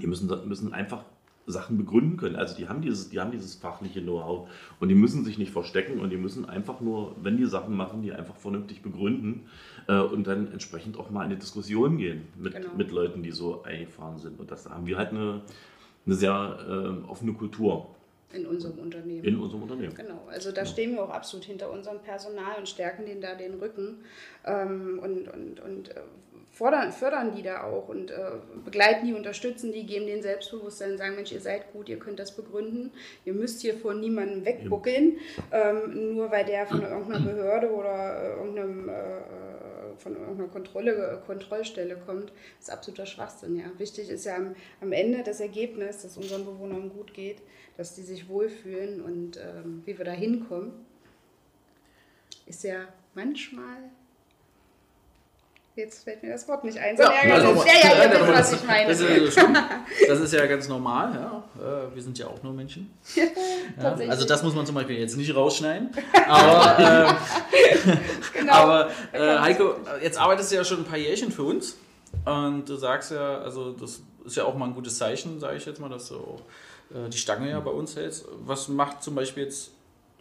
die müssen, müssen einfach Sachen begründen können. Also die haben dieses, die haben dieses fachliche Know-how und die müssen sich nicht verstecken und die müssen einfach nur, wenn die Sachen machen, die einfach vernünftig begründen äh, und dann entsprechend auch mal in eine Diskussion gehen mit, Genau. mit Leuten, die so eingefahren sind. Und das haben wir halt eine, eine sehr äh, offene Kultur In unserem Unternehmen. in unserem Unternehmen. Genau, also da stehen wir auch absolut hinter unserem Personal und stärken denen da den Rücken ähm, und, und, und äh, fordern, fördern die da auch und äh, begleiten die, unterstützen die, geben denen Selbstbewusstsein sagen, Mensch, ihr seid gut, ihr könnt das begründen, ihr müsst hier vor niemandem wegbuckeln, ähm, nur weil der von irgendeiner Behörde oder äh, irgendeinem, äh, von irgendeiner Kontrolle, Kontrollstelle kommt. Das ist absoluter Schwachsinn, ja. Wichtig ist ja am, am Ende das Ergebnis, dass unseren Bewohnern gut geht, dass die sich wohlfühlen und ähm, wie wir da hinkommen, ist ja manchmal. Jetzt fällt mir das Wort nicht ein. So ein Ärgernis. Ja, ja, ihr wisst, was ich meine. Das ist, das ist ja ganz normal. Ja. Äh, Wir sind ja auch nur Menschen. Ja, also das muss man zum Beispiel jetzt nicht rausschneiden. Aber, ähm, Genau. aber äh, Heiko, jetzt arbeitest du ja schon ein paar Jährchen für uns. Und du sagst ja, also das ist ja auch mal ein gutes Zeichen, sage ich jetzt mal, dass du auch äh, die Stange ja bei uns hältst. Was macht zum Beispiel jetzt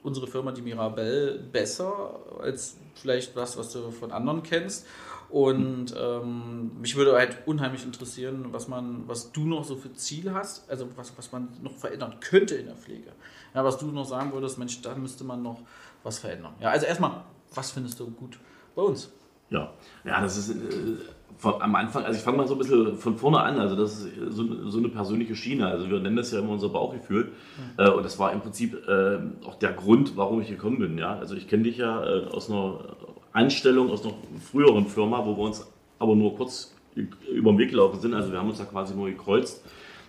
unsere Firma, die Mirabelle, besser als vielleicht was, was du von anderen kennst? Und ähm, mich würde halt unheimlich interessieren, was man, was du noch so für Ziele hast, also was, was man noch verändern könnte in der Pflege. Ja, was du noch sagen würdest, Mensch, da müsste man noch was verändern. Ja, also erstmal, was findest du gut bei uns? Ja, ja, das ist äh, von, am Anfang, also ich fange mal so ein bisschen von vorne an, also das ist so, so eine persönliche Schiene, also wir nennen das ja immer unser Bauchgefühl äh, und das war im Prinzip äh, auch der Grund, warum ich gekommen bin, ja, also ich kenne dich ja äh, aus einer Anstellung, aus einer früheren Firma, wo wir uns aber nur kurz über den Weg gelaufen sind, also wir haben uns da quasi nur gekreuzt.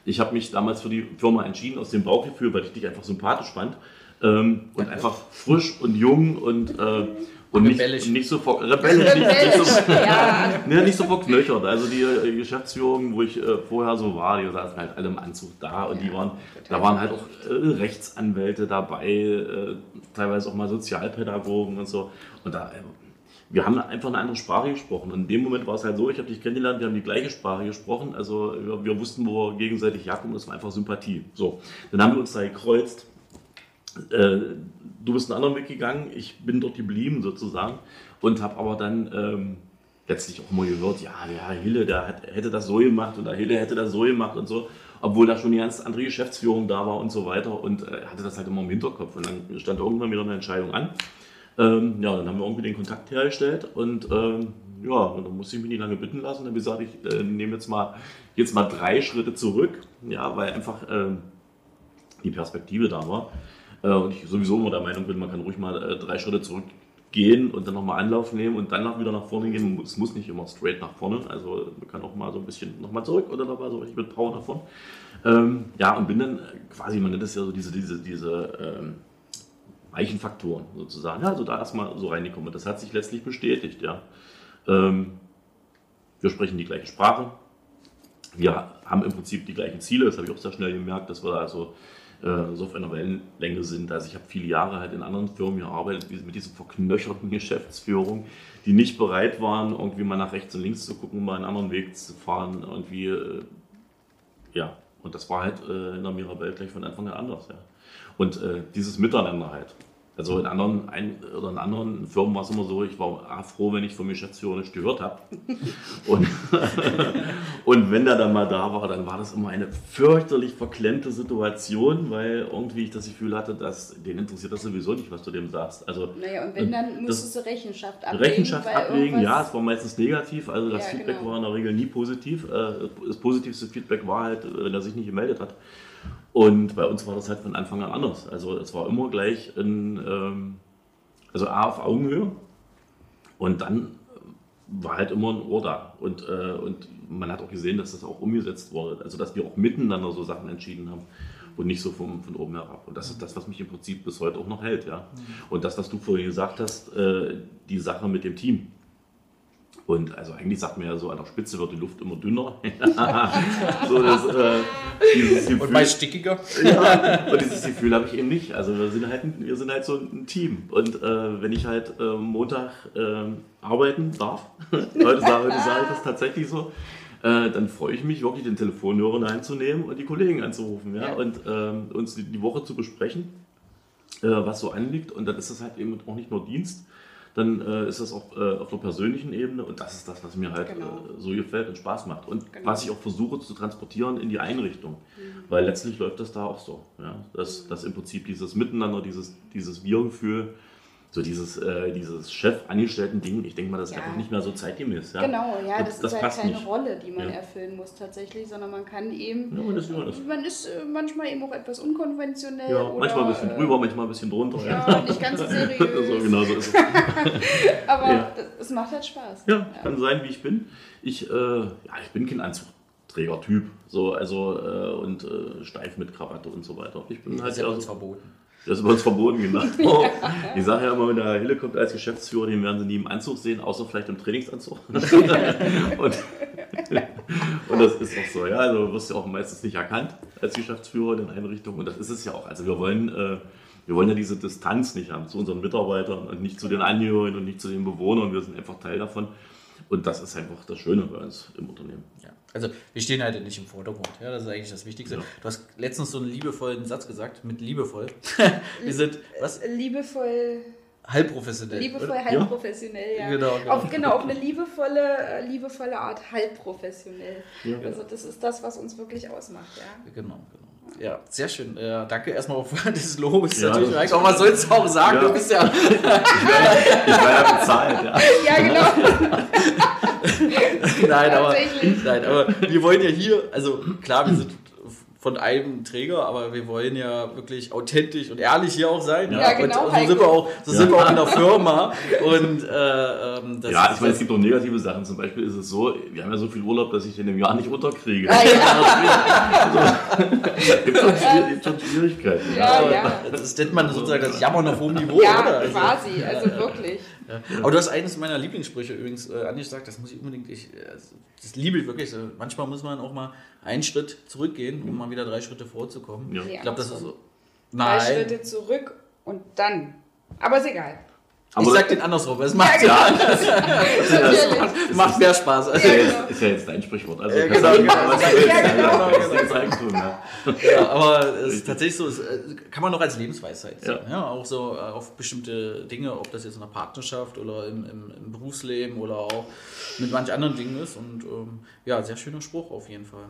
Ich habe mich damals für die Firma entschieden aus dem Bauchgefühl, weil ich dich einfach sympathisch fand ähm, und einfach frisch und jung und äh, und nicht, Rebellisch. nicht so rebellisch, nicht, nicht so, ja, Ne, nicht so verknöchert. Also die äh, Geschäftsführung, wo ich äh, vorher so war, die saßen halt alle im Anzug da und die waren, da waren halt auch äh, Rechtsanwälte dabei, äh, teilweise auch mal Sozialpädagogen und so. Und da, äh, wir haben einfach eine andere Sprache gesprochen. Und in dem Moment war es halt so, ich habe dich kennengelernt, wir haben die gleiche Sprache gesprochen. Also wir, wir wussten, wo wir gegenseitig herkommen, das war einfach Sympathie. So, dann haben wir uns da gekreuzt. Äh, du bist einen anderen Weg gegangen, ich bin dort geblieben sozusagen und habe aber dann ähm, letztlich auch mal gehört, ja, der Herr Hille, der hat, hätte das so gemacht und der Hille hätte das so gemacht und so, obwohl da schon die ganz andere Geschäftsführung da war und so weiter und äh, hatte das halt immer im Hinterkopf und dann stand irgendwann wieder eine Entscheidung an. Ähm, ja, dann haben wir irgendwie den Kontakt hergestellt und ähm, ja, und dann musste ich mich nicht lange bitten lassen. Dann habe ich gesagt, ich äh, nehme jetzt mal, jetzt mal drei Schritte zurück, ja, weil einfach ähm, die Perspektive da war. Äh, und ich sowieso immer der Meinung bin, man kann ruhig mal äh, drei Schritte zurückgehen und dann nochmal Anlauf nehmen und dann noch wieder nach vorne gehen. Es muss nicht immer straight nach vorne, also man kann auch mal so ein bisschen nochmal zurück oder nochmal so richtig mit Power vorne. Ähm, ja, und bin dann quasi, man nennt das ja so diese, diese, diese ähm, weichen Faktoren sozusagen. Ja, also da erstmal so reingekommen. Und das hat sich letztlich bestätigt, ja. Ähm, wir sprechen die gleiche Sprache. Wir haben im Prinzip die gleichen Ziele, das habe ich auch sehr schnell gemerkt, dass wir da also äh, so auf einer Wellenlänge sind. Also ich habe viele Jahre halt in anderen Firmen gearbeitet, mit dieser verknöcherten Geschäftsführung, die nicht bereit waren, irgendwie mal nach rechts und links zu gucken, mal einen anderen Weg zu fahren, irgendwie, äh, ja. Und das war halt äh, in der Mirabelle gleich von Anfang an anders, ja. Und äh, dieses Miteinander halt. Also in anderen, ein, oder in anderen Firmen war es immer so, ich war froh, wenn ich vom Geschäftsführer nicht gehört habe. Und, und wenn der dann mal da war, dann war das immer eine fürchterlich verklemmte Situation, weil irgendwie ich das Gefühl hatte, dass den interessiert das sowieso nicht, was du dem sagst. Also, naja, und wenn, dann musstest du Rechenschaft abwägen. Rechenschaft abwägen, ja, es war meistens negativ, also das ja, Feedback genau. war in der Regel nie positiv. Äh, das positivste Feedback war halt, wenn er sich nicht gemeldet hat. Und bei uns war das halt von Anfang an anders. Also es war immer gleich ein, ähm, also A auf Augenhöhe und dann war halt immer ein Ohr da. Und, äh, und man hat auch gesehen, dass das auch umgesetzt wurde. Also dass wir auch miteinander so Sachen entschieden haben und nicht so vom, von oben herab. Und das ist das, was mich im Prinzip bis heute auch noch hält. Ja? Und das, was du vorhin gesagt hast, äh, die Sache mit dem Team. Und also eigentlich sagt man ja so, an der Spitze wird die Luft immer dünner. so das, äh, Gefühl, und meist stickiger. ja, und dieses Gefühl habe ich eben nicht. Also wir sind halt, wir sind halt so ein Team. Und äh, wenn ich halt äh, Montag ähm, arbeiten darf, heute, sage, heute sage ich das tatsächlich so, äh, dann freue ich mich wirklich, den Telefonhörer einzunehmen und die Kollegen anzurufen ja? ja. und ähm, uns die, die, Woche zu besprechen, äh, was so anliegt. Und dann ist es halt eben auch nicht nur Dienst, dann äh, ist das auch äh, auf einer persönlichen Ebene und das ist das, was mir halt genau. äh, so gefällt und Spaß macht. Und genau. was ich auch versuche zu transportieren in die Einrichtung. Mhm. Weil letztlich läuft das da auch so. Ja? Dass, mhm. dass im Prinzip dieses Miteinander, dieses, dieses Wir-Gefühl, so dieses, äh, dieses Chef-Angestellten-Ding, ich denke mal, das ist ja. einfach nicht mehr so zeitgemäß. Ja? Genau, ja, das, das, ist halt keine nicht. Rolle, die man ja. erfüllen muss tatsächlich, sondern man kann eben, ja, man, ist, man, ist. man ist äh, manchmal eben auch etwas unkonventionell. Ja, oder, manchmal ein bisschen drüber, manchmal ein bisschen drunter. Ja, nicht ganz so seriös. so, genau so ist es. Aber es macht halt Spaß. Ja, kann sein, wie ich bin. Ich, äh, ja, ich bin kein Anzugträger-Typ, so, also, äh, und äh, steif mit Krawatte und so weiter. Ich bin halt ja verboten. Das ist bei uns verboten gemacht. Oh. Ich sage ja immer, wenn der Hille kommt als Geschäftsführer, den werden sie nie im Anzug sehen, außer vielleicht im Trainingsanzug. und, und, das ist auch so, ja. Also wirst du auch meistens nicht erkannt als Geschäftsführer in Einrichtungen. Und das ist es ja auch. Also wir wollen, äh, wir wollen ja diese Distanz nicht haben zu unseren Mitarbeitern und nicht zu den Angehörigen und nicht zu den Bewohnern. Wir sind einfach Teil davon. Und das ist einfach das Schöne bei uns im Unternehmen. Ja. Also wir stehen halt nicht im Vordergrund. Ja, das ist eigentlich das Wichtigste. Ja. Du hast letztens so einen liebevollen Satz gesagt, mit liebevoll. wir sind was? Liebevoll. Halbprofessionell. Liebevoll, oder? halbprofessionell, ja. Genau, genau. Auf, genau, auf eine liebevolle, äh, liebevolle Art, halbprofessionell. Ja. Also das ist das, was uns wirklich ausmacht, ja. Genau, genau. Ja, sehr schön. Ja, danke erstmal für das Lobes. Ja, natürlich, auch was sollst du auch sagen? Ja. Du bist ja. ich werde ja bezahlt, ja. Ja, genau. nein, aber, nein, aber wir wollen ja hier, also klar, wir sind von einem Träger, aber wir wollen ja wirklich authentisch und ehrlich hier auch sein. Ja, ja genau. Und so sind wir auch, so ja. sind wir auch in der Firma. Und, äh, ähm, ja, ich meine, es gibt auch negative Sachen. Zum Beispiel ist es so, wir haben ja so viel Urlaub, dass ich den im Jahr nicht unterkriege. Ah, ja. also, gibt schon, schon Schwierigkeiten. Ja, ja. Das nennt man sozusagen das Jammern auf hohem Niveau, ja, oder? Also, quasi, also wirklich. Ja. Aber du hast eines meiner Lieblingssprüche übrigens äh, angesagt, das muss ich unbedingt, ich, äh, das liebe ich wirklich. So. Manchmal muss man auch mal einen Schritt zurückgehen, um mal wieder drei Schritte vorzukommen. Ja. Ich glaube, das ist so. Nein. Drei Schritte zurück und dann. Aber ist egal. Aber ich sag den andersrum, es macht ja, genau. ja das macht mehr Spaß. Also, ja, genau. ist ja jetzt dein Sprichwort. Also ja, genau, genau. Was du willst, ja, genau, genau. genau. ja. aber es ist tatsächlich so, es äh, kann man noch als Lebensweisheit sehen. Ja. auch so äh, auf bestimmte Dinge, ob das jetzt in der Partnerschaft oder im, im, im Berufsleben oder auch mit manch anderen Dingen ist. Und ähm, ja, sehr schöner Spruch auf jeden Fall.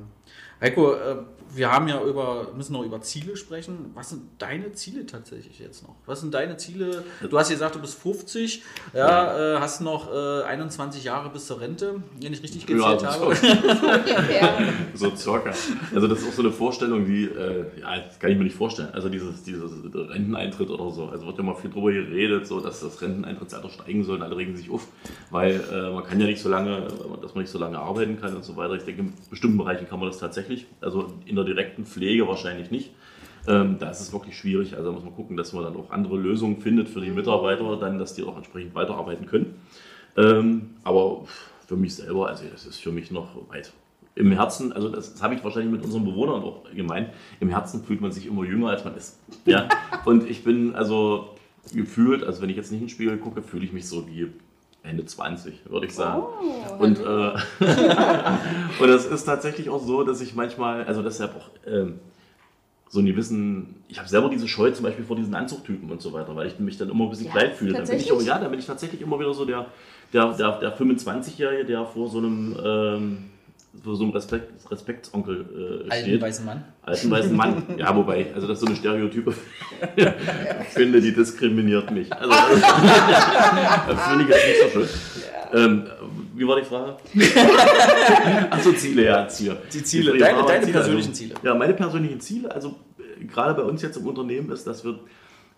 Heiko, äh, wir haben ja über, müssen noch über Ziele sprechen. Was sind deine Ziele tatsächlich jetzt noch? Was sind deine Ziele? Du hast gesagt, du bist 50, ja, ja. Äh, hast noch äh, 21 Jahre bis zur Rente, wenn ich richtig gezählt ja, habe. so circa. Also das ist auch so eine Vorstellung, die, äh, ja, das kann ich mir nicht vorstellen. Also dieses, dieses Renteneintritt oder so. Also wird ja mal viel drüber geredet, so dass das Renteneintrittsalter steigen soll und alle regen sich auf, weil äh, man kann ja nicht so lange, dass man nicht so lange arbeiten kann und so weiter. Ich denke, in bestimmten Bereichen kann man das tatsächlich tatsächlich. Also in der direkten Pflege wahrscheinlich nicht. Ähm, da ist es wirklich schwierig. Also muss man gucken, dass man dann auch andere Lösungen findet für die Mitarbeiter, dann, dass die auch entsprechend weiterarbeiten können. Ähm, aber für mich selber, also das ist für mich noch weit, im Herzen, also das, das habe ich wahrscheinlich mit unseren Bewohnern auch gemeint, im Herzen fühlt man sich immer jünger, als man ist. Ja? Und ich bin also gefühlt, also wenn ich jetzt nicht in den Spiegel gucke, fühle ich mich so wie Ende 20, würde ich sagen. Oh, und, äh, und es ist tatsächlich auch so, dass ich manchmal, also deshalb auch ähm, so einen gewissen, ich habe selber diese Scheu zum Beispiel vor diesen Anzugtypen und so weiter, weil ich mich dann immer ein bisschen Ja, klein fühle. Da bin ich, tatsächlich? ja, da bin ich tatsächlich immer wieder so der, der, der, der 25-Jährige, der vor so einem, ähm, vor so einem Respekt, Respektsonkel äh, Alten steht. weißen Mann. Alten weißen Mann. Ja, wobei, also das ist so eine Stereotype. ich finde, die diskriminiert mich. Also, das finde ich jetzt nicht so schön. Ähm, wie war die Frage? Achso, Ziele, ja, Ziele. Die Ziele, Die deine- deine persönlichen also, Ziele. Ja, meine persönlichen Ziele, also äh, gerade bei uns jetzt im Unternehmen ist, dass wir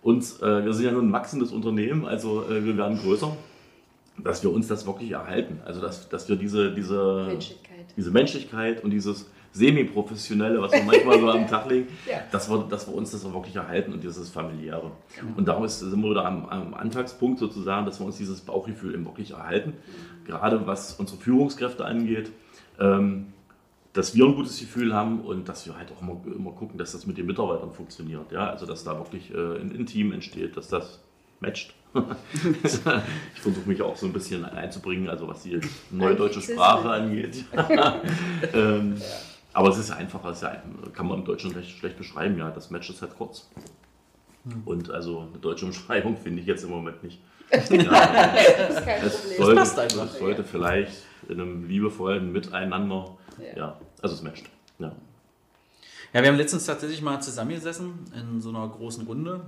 uns, äh, wir sind ja nun ein wachsendes Unternehmen, also äh, wir werden größer, dass wir uns das wirklich erhalten. Also dass, dass wir diese, diese, Menschlichkeit. Diese Menschlichkeit und dieses semi-professionelle, was wir manchmal so am Tag legen, Ja. dass, wir, dass wir uns das auch wirklich erhalten und dieses familiäre. Und darum ist, sind wir wieder am, am Anfangspunkt sozusagen, dass wir uns dieses Bauchgefühl eben wirklich erhalten, gerade was unsere Führungskräfte angeht. Ähm, dass wir ein gutes Gefühl haben und dass wir halt auch immer, immer gucken, dass das mit den Mitarbeitern funktioniert. Ja? Also dass da wirklich äh, ein, ein Team entsteht, dass das matcht. ich versuche mich auch so ein bisschen einzubringen, also was die neue deutsche. Sprache angeht. ähm, aber es ist ja einfacher, es ist ja, kann man im Deutschen recht schlecht beschreiben, ja, das Match ist halt kurz. Und also eine deutsche Umschreibung finde ich jetzt im Moment nicht. Ja, es sollte, passt einfach. es sollte vielleicht in einem liebevollen Miteinander, ja, also es matcht. Ja. Ja, wir haben letztens tatsächlich mal zusammengesessen in so einer großen Runde.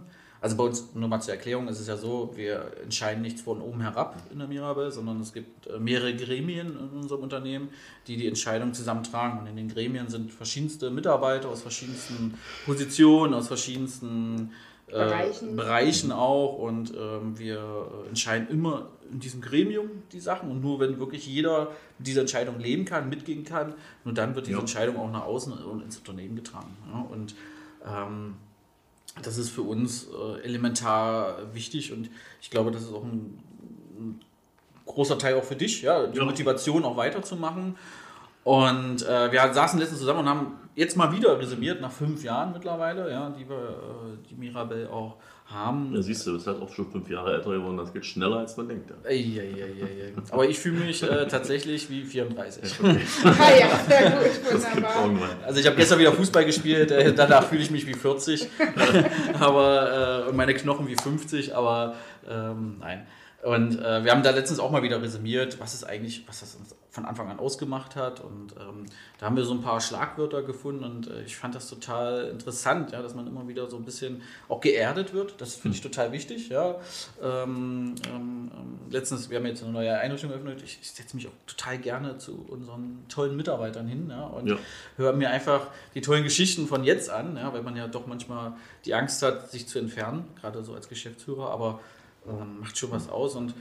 Also bei uns, nur mal zur Erklärung, es ist ja so, wir entscheiden nichts von oben herab in der Mirabel, sondern es gibt äh, mehrere Gremien in unserem Unternehmen, die die Entscheidung zusammentragen. Und in den Gremien sind verschiedenste Mitarbeiter aus verschiedensten Positionen, aus verschiedensten äh, Bereichen. Bereichen auch. Und ähm, wir äh, entscheiden immer in diesem Gremium die Sachen. Und nur wenn wirklich jeder mit dieser Entscheidung leben kann, mitgehen kann, nur dann wird diese Ja. Entscheidung auch nach außen und ins Unternehmen getragen. Ja? Und ähm, das ist für uns äh, elementar wichtig und ich glaube, das ist auch ein, ein großer Teil auch für dich, ja, die Ja. Motivation auch weiterzumachen. Und äh, wir saßen letztens zusammen und haben jetzt mal wieder resümiert, nach fünf Jahren mittlerweile, ja, die wir, äh, die Mirabel auch haben. Ja, siehst du, du bist halt auch schon fünf Jahre älter geworden, das geht schneller als man denkt. Ja. Ey, ey, ey. Aber ich fühle mich äh, tatsächlich wie 34. Ah ja, sehr gut, wunderbar. irgendwann. Also ich habe gestern wieder Fußball gespielt, äh, danach fühle ich mich wie 40, aber äh, und meine Knochen wie 50, aber ähm, nein. Und äh, wir haben da letztens auch mal wieder resümiert, was es eigentlich, was das uns von Anfang an ausgemacht hat. Und ähm, da haben wir so ein paar Schlagwörter gefunden und äh, ich fand das total interessant, ja, dass man immer wieder so ein bisschen auch geerdet wird. Das finde ich total wichtig. Ja. Ähm, ähm, ähm, letztens, wir haben jetzt eine neue Einrichtung eröffnet. Ich, ich setze mich auch total gerne zu unseren tollen Mitarbeitern hin ja, und Ja. höre mir einfach die tollen Geschichten von jetzt an, ja, weil man ja doch manchmal die Angst hat, sich zu entfernen, gerade so als Geschäftsführer, aber ähm, macht schon was aus und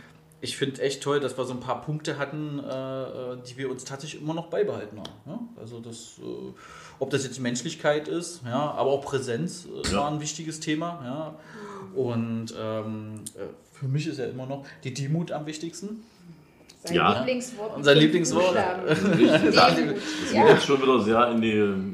ich finde echt toll, dass wir so ein paar Punkte hatten, äh, äh, die wir uns tatsächlich immer noch beibehalten haben. Ja? Also das, äh, ob das jetzt Menschlichkeit ist, ja, aber auch Präsenz äh, war ein wichtiges Thema. Ja? Und ähm, äh, für mich ist ja immer noch die Demut am wichtigsten. Sein Ja. Lieblingswort. Unser Lieblingswort. Richtig. Das geht Ja. jetzt schon wieder sehr in die,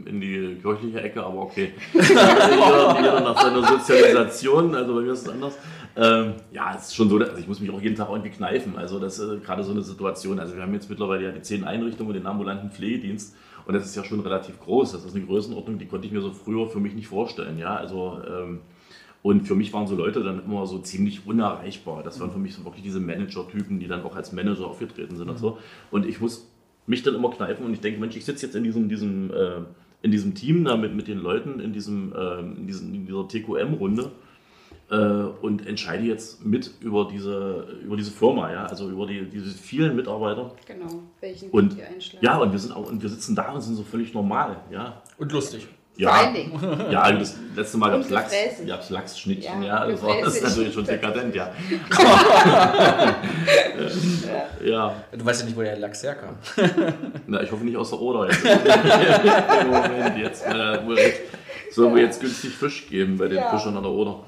in die kirchliche Ecke, aber okay. jeder, jeder nach seiner Sozialisation, also bei mir ist es anders. Ähm, ja, es ist schon so, also ich muss mich auch jeden Tag irgendwie kneifen. Also das ist äh, gerade so eine Situation. Also wir haben jetzt mittlerweile ja die zehn Einrichtungen und den ambulanten Pflegedienst und das ist ja schon relativ groß. Das ist eine Größenordnung, die konnte ich mir so früher für mich nicht vorstellen. Ja, also ähm, und für mich waren so Leute dann immer so ziemlich unerreichbar. Das waren für mich so wirklich diese Manager-Typen, die dann auch als Manager aufgetreten sind und so. Und ich muss mich dann immer kneifen und ich denke, Mensch, ich sitze jetzt in diesem, diesem, äh, in diesem Team da mit, mit den Leuten, in, diesem, äh, in, diesem, in dieser TQM-Runde äh, und entscheide jetzt mit über diese, über diese Firma, ja, also über die, diese vielen Mitarbeiter. Genau, welchen Und Weg ihr einschlagen. ja, und wir sind auch, und wir sitzen da und sind so völlig normal, ja. Und lustig. Vor allen Dingen. Ja, das letzte Mal gab es Lachs, gab's Lachsschnittchen, Ja, ja, das, war, das ist natürlich schon dekadent, ja. ja, Du weißt ja nicht, wo der Lachs herkam. na, ich hoffe nicht aus der Oder jetzt. Im Moment jetzt, äh, wo jetzt sollen wir jetzt günstig Fisch geben bei den Ja. Fischern an der Oder.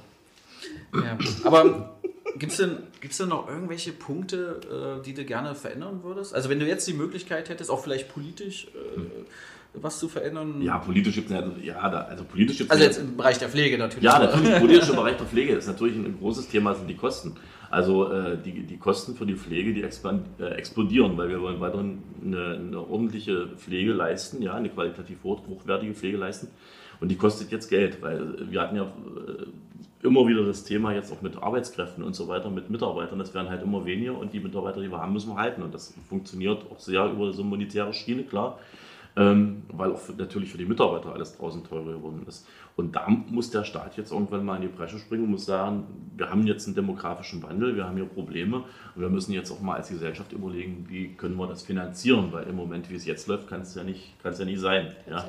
Ja. Aber Gibt es denn, gibt's denn noch irgendwelche Punkte, äh, die du gerne verändern würdest? Also wenn du jetzt die Möglichkeit hättest, auch vielleicht politisch äh, was zu verändern? Ja, politisch gibt es ja, ja, da, also politisch gibt's Also jetzt im Bereich der Pflege natürlich. Ja, natürlich, politisch im Bereich der Pflege ist natürlich ein großes Thema, sind die Kosten. Also äh, die, die Kosten für die Pflege, die äh, explodieren, weil wir wollen weiterhin eine, eine ordentliche Pflege leisten, ja, eine qualitativ hoch, hochwertige Pflege leisten. Und die kostet jetzt Geld, weil wir hatten ja immer wieder das Thema jetzt auch mit Arbeitskräften und so weiter, mit Mitarbeitern. Das werden halt immer weniger und die Mitarbeiter, die wir haben, müssen wir halten. Und das funktioniert auch sehr über so eine monetäre Schiene, klar. Ähm, weil auch für, natürlich für die Mitarbeiter alles draußen teurer geworden ist. Und da muss der Staat jetzt irgendwann mal in die Bresche springen und muss sagen, wir haben jetzt einen demografischen Wandel, wir haben hier Probleme und wir müssen jetzt auch mal als Gesellschaft überlegen, wie können wir das finanzieren, weil im Moment, wie es jetzt läuft, kann es ja nicht, kann es ja nicht sein. Ja?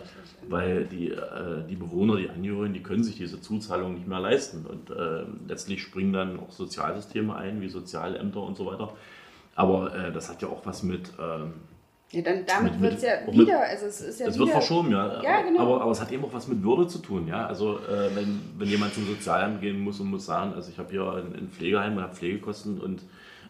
Weil die, äh, die Bewohner, die Angehörigen, die können sich diese Zuzahlung nicht mehr leisten. Und äh, letztlich springen dann auch Sozialsysteme ein, wie Sozialämter und so weiter. Aber äh, das hat ja auch was mit... ähm, Ja, dann damit Mit- wird es ja mit- wieder, also es ist ja es wieder... wird verschoben, ja. Ja, genau. aber, aber es hat eben auch was mit Würde zu tun, ja. Also äh, wenn, wenn jemand zum Sozialamt gehen muss und muss sagen, also ich habe hier ein, ein Pflegeheim und habe Pflegekosten und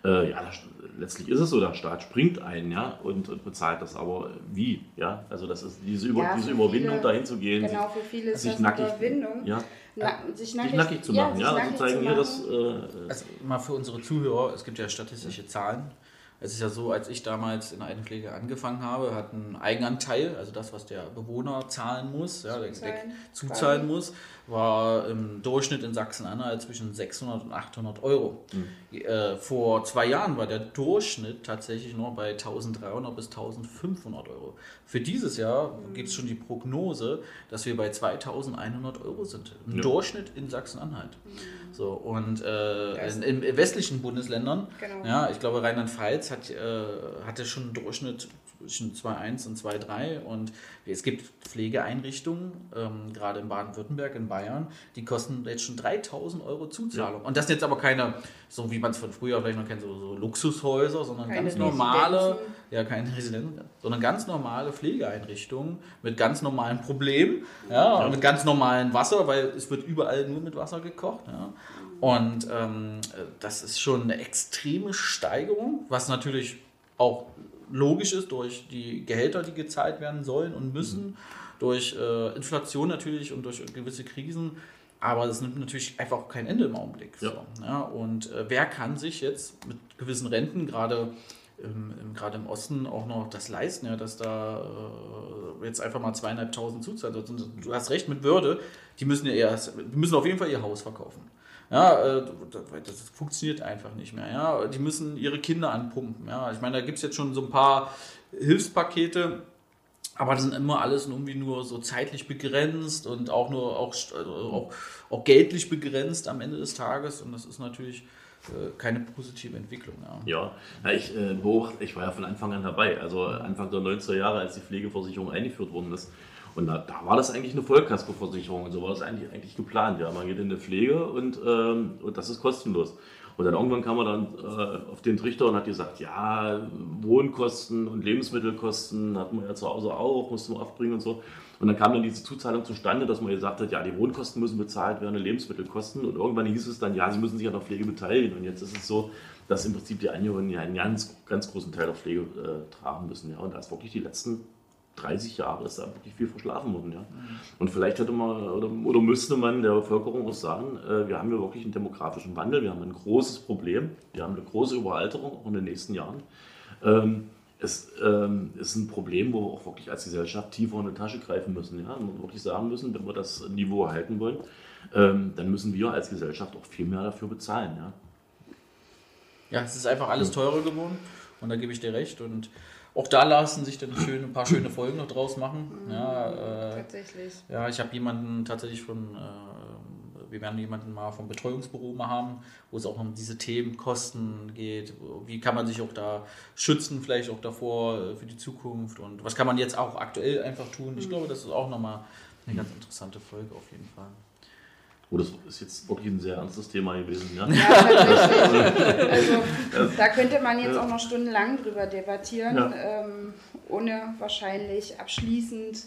äh, ja, das, letztlich ist es so, der Staat springt ein, ja, und, und bezahlt das. Aber wie, ja? Also das ist diese, Über, Ja, diese Überwindung, viele- dahin zu gehen, Genau, für viele ist sich das nackig, Überwindung. ja, Na, sich, nackig, sich nackig zu machen, sich ja, nackig zu zeigen, zu hier, das, machen. äh, Also mal für unsere Zuhörer, es gibt ja statistische Zahlen. Es ist ja so, als ich damals in der Altenpflege angefangen habe, hat ein Eigenanteil, also das, was der Bewohner zahlen muss, ja, der, der Zuzahlen, zuzahlen muss, war im Durchschnitt in Sachsen-Anhalt zwischen 600 und 800 Euro. Äh, vor zwei Jahren war der Durchschnitt tatsächlich nur bei 1300 bis 1500 Euro. Für dieses Jahr gibt es schon die Prognose, dass wir bei 2100 Euro sind. Im Ja. Durchschnitt in Sachsen-Anhalt. So, und äh, in, in westlichen Bundesländern, Genau. ja, ich glaube Rheinland-Pfalz hat, äh, hatte schon einen Durchschnitt zwischen 2,1 und 2,3 und es gibt Pflegeeinrichtungen, ähm, gerade in Baden-Württemberg, in Bayern, die kosten jetzt schon 3000 Euro Zuzahlung. Und das sind jetzt aber keine, so wie man es von früher vielleicht noch kennt, so, so Luxushäuser, sondern Keine ganz normale, Residenzen. ja, keine Residenzen, sondern ganz normale Pflegeeinrichtungen mit ganz normalen Problemen, ja, und mit ganz normalem Wasser, weil es wird überall nur mit Wasser gekocht, ja. Und ähm, das ist schon eine extreme Steigerung, was natürlich auch logisch ist durch die Gehälter, die gezahlt werden sollen und müssen, durch äh, Inflation natürlich und durch gewisse Krisen. Aber es nimmt natürlich einfach auch kein Ende im Augenblick. Ja. So, ja, und äh, wer kann sich jetzt mit gewissen Renten, gerade im, im, gerade im Osten, auch noch das leisten, ja, dass da äh, jetzt einfach mal zweieinhalbtausend zuzahlen. Du hast recht mit Würde, die müssen ja erst, die müssen auf jeden Fall ihr Haus verkaufen. Ja, äh, das, funktioniert einfach nicht mehr. Ja, die müssen ihre Kinder anpumpen. Ja, ich meine, da gibt es jetzt schon so ein paar Hilfspakete, aber das sind immer alles irgendwie nur so zeitlich begrenzt und auch nur auch, also auch, auch geldlich begrenzt am Ende des Tages. Und das ist natürlich äh, keine positive Entwicklung. Ja. Ja, ich, äh, ich war ja von Anfang an dabei. Also Anfang der 90er Jahre, als die Pflegeversicherung eingeführt worden ist. Und da, da war das eigentlich eine Vollkaskoversicherung und so war das eigentlich, eigentlich geplant. Ja, man geht in eine Pflege und, ähm, und das ist kostenlos. Und dann irgendwann kam man dann äh, auf den Trichter und hat gesagt, ja, Wohnkosten und Lebensmittelkosten hatten wir ja zu Hause auch, mussten wir aufbringen und so. Und dann kam dann diese Zuzahlung zustande, dass man gesagt hat, ja, die Wohnkosten müssen bezahlt werden, die Lebensmittelkosten. Und irgendwann hieß es dann, ja, sie müssen sich an der Pflege beteiligen. Und jetzt ist es so, dass im Prinzip die Angehörigen ja einen ganz, ganz großen Teil der Pflege äh, tragen müssen. Ja. Und da ist wirklich die letzten 30 Jahre ist da wirklich viel verschlafen worden. Ja. Und vielleicht hätte man oder, oder müsste man der Bevölkerung auch sagen, äh, wir haben hier wirklich einen demografischen Wandel, wir haben ein großes Problem, wir haben eine große Überalterung auch in den nächsten Jahren. Ähm, es ähm, ist ein Problem, wo wir auch wirklich als Gesellschaft tiefer in die Tasche greifen müssen. Ja? Und wirklich sagen müssen, wenn wir das Niveau erhalten wollen, ähm, dann müssen wir als Gesellschaft auch viel mehr dafür bezahlen. Ja? Ja, es ist einfach alles teurer geworden und da gebe ich dir recht. Und auch da lassen sich dann schöne, ein paar schöne Folgen noch draus machen. Ja, äh, Tatsächlich. ja ich habe jemanden tatsächlich von, äh, wir werden jemanden mal vom Betreuungsbüro mal haben, wo es auch um diese Themen Kosten geht. Wie kann man sich auch da schützen, vielleicht auch davor äh, für die Zukunft und was kann man jetzt auch aktuell einfach tun. Ich glaube, das ist auch nochmal eine ganz interessante Folge auf jeden Fall. Oh, das ist jetzt wirklich ein sehr ernstes Thema gewesen. Ja? Ja, tatsächlich. Also, da könnte man jetzt auch noch stundenlang drüber debattieren, Ja. ähm, ohne wahrscheinlich abschließend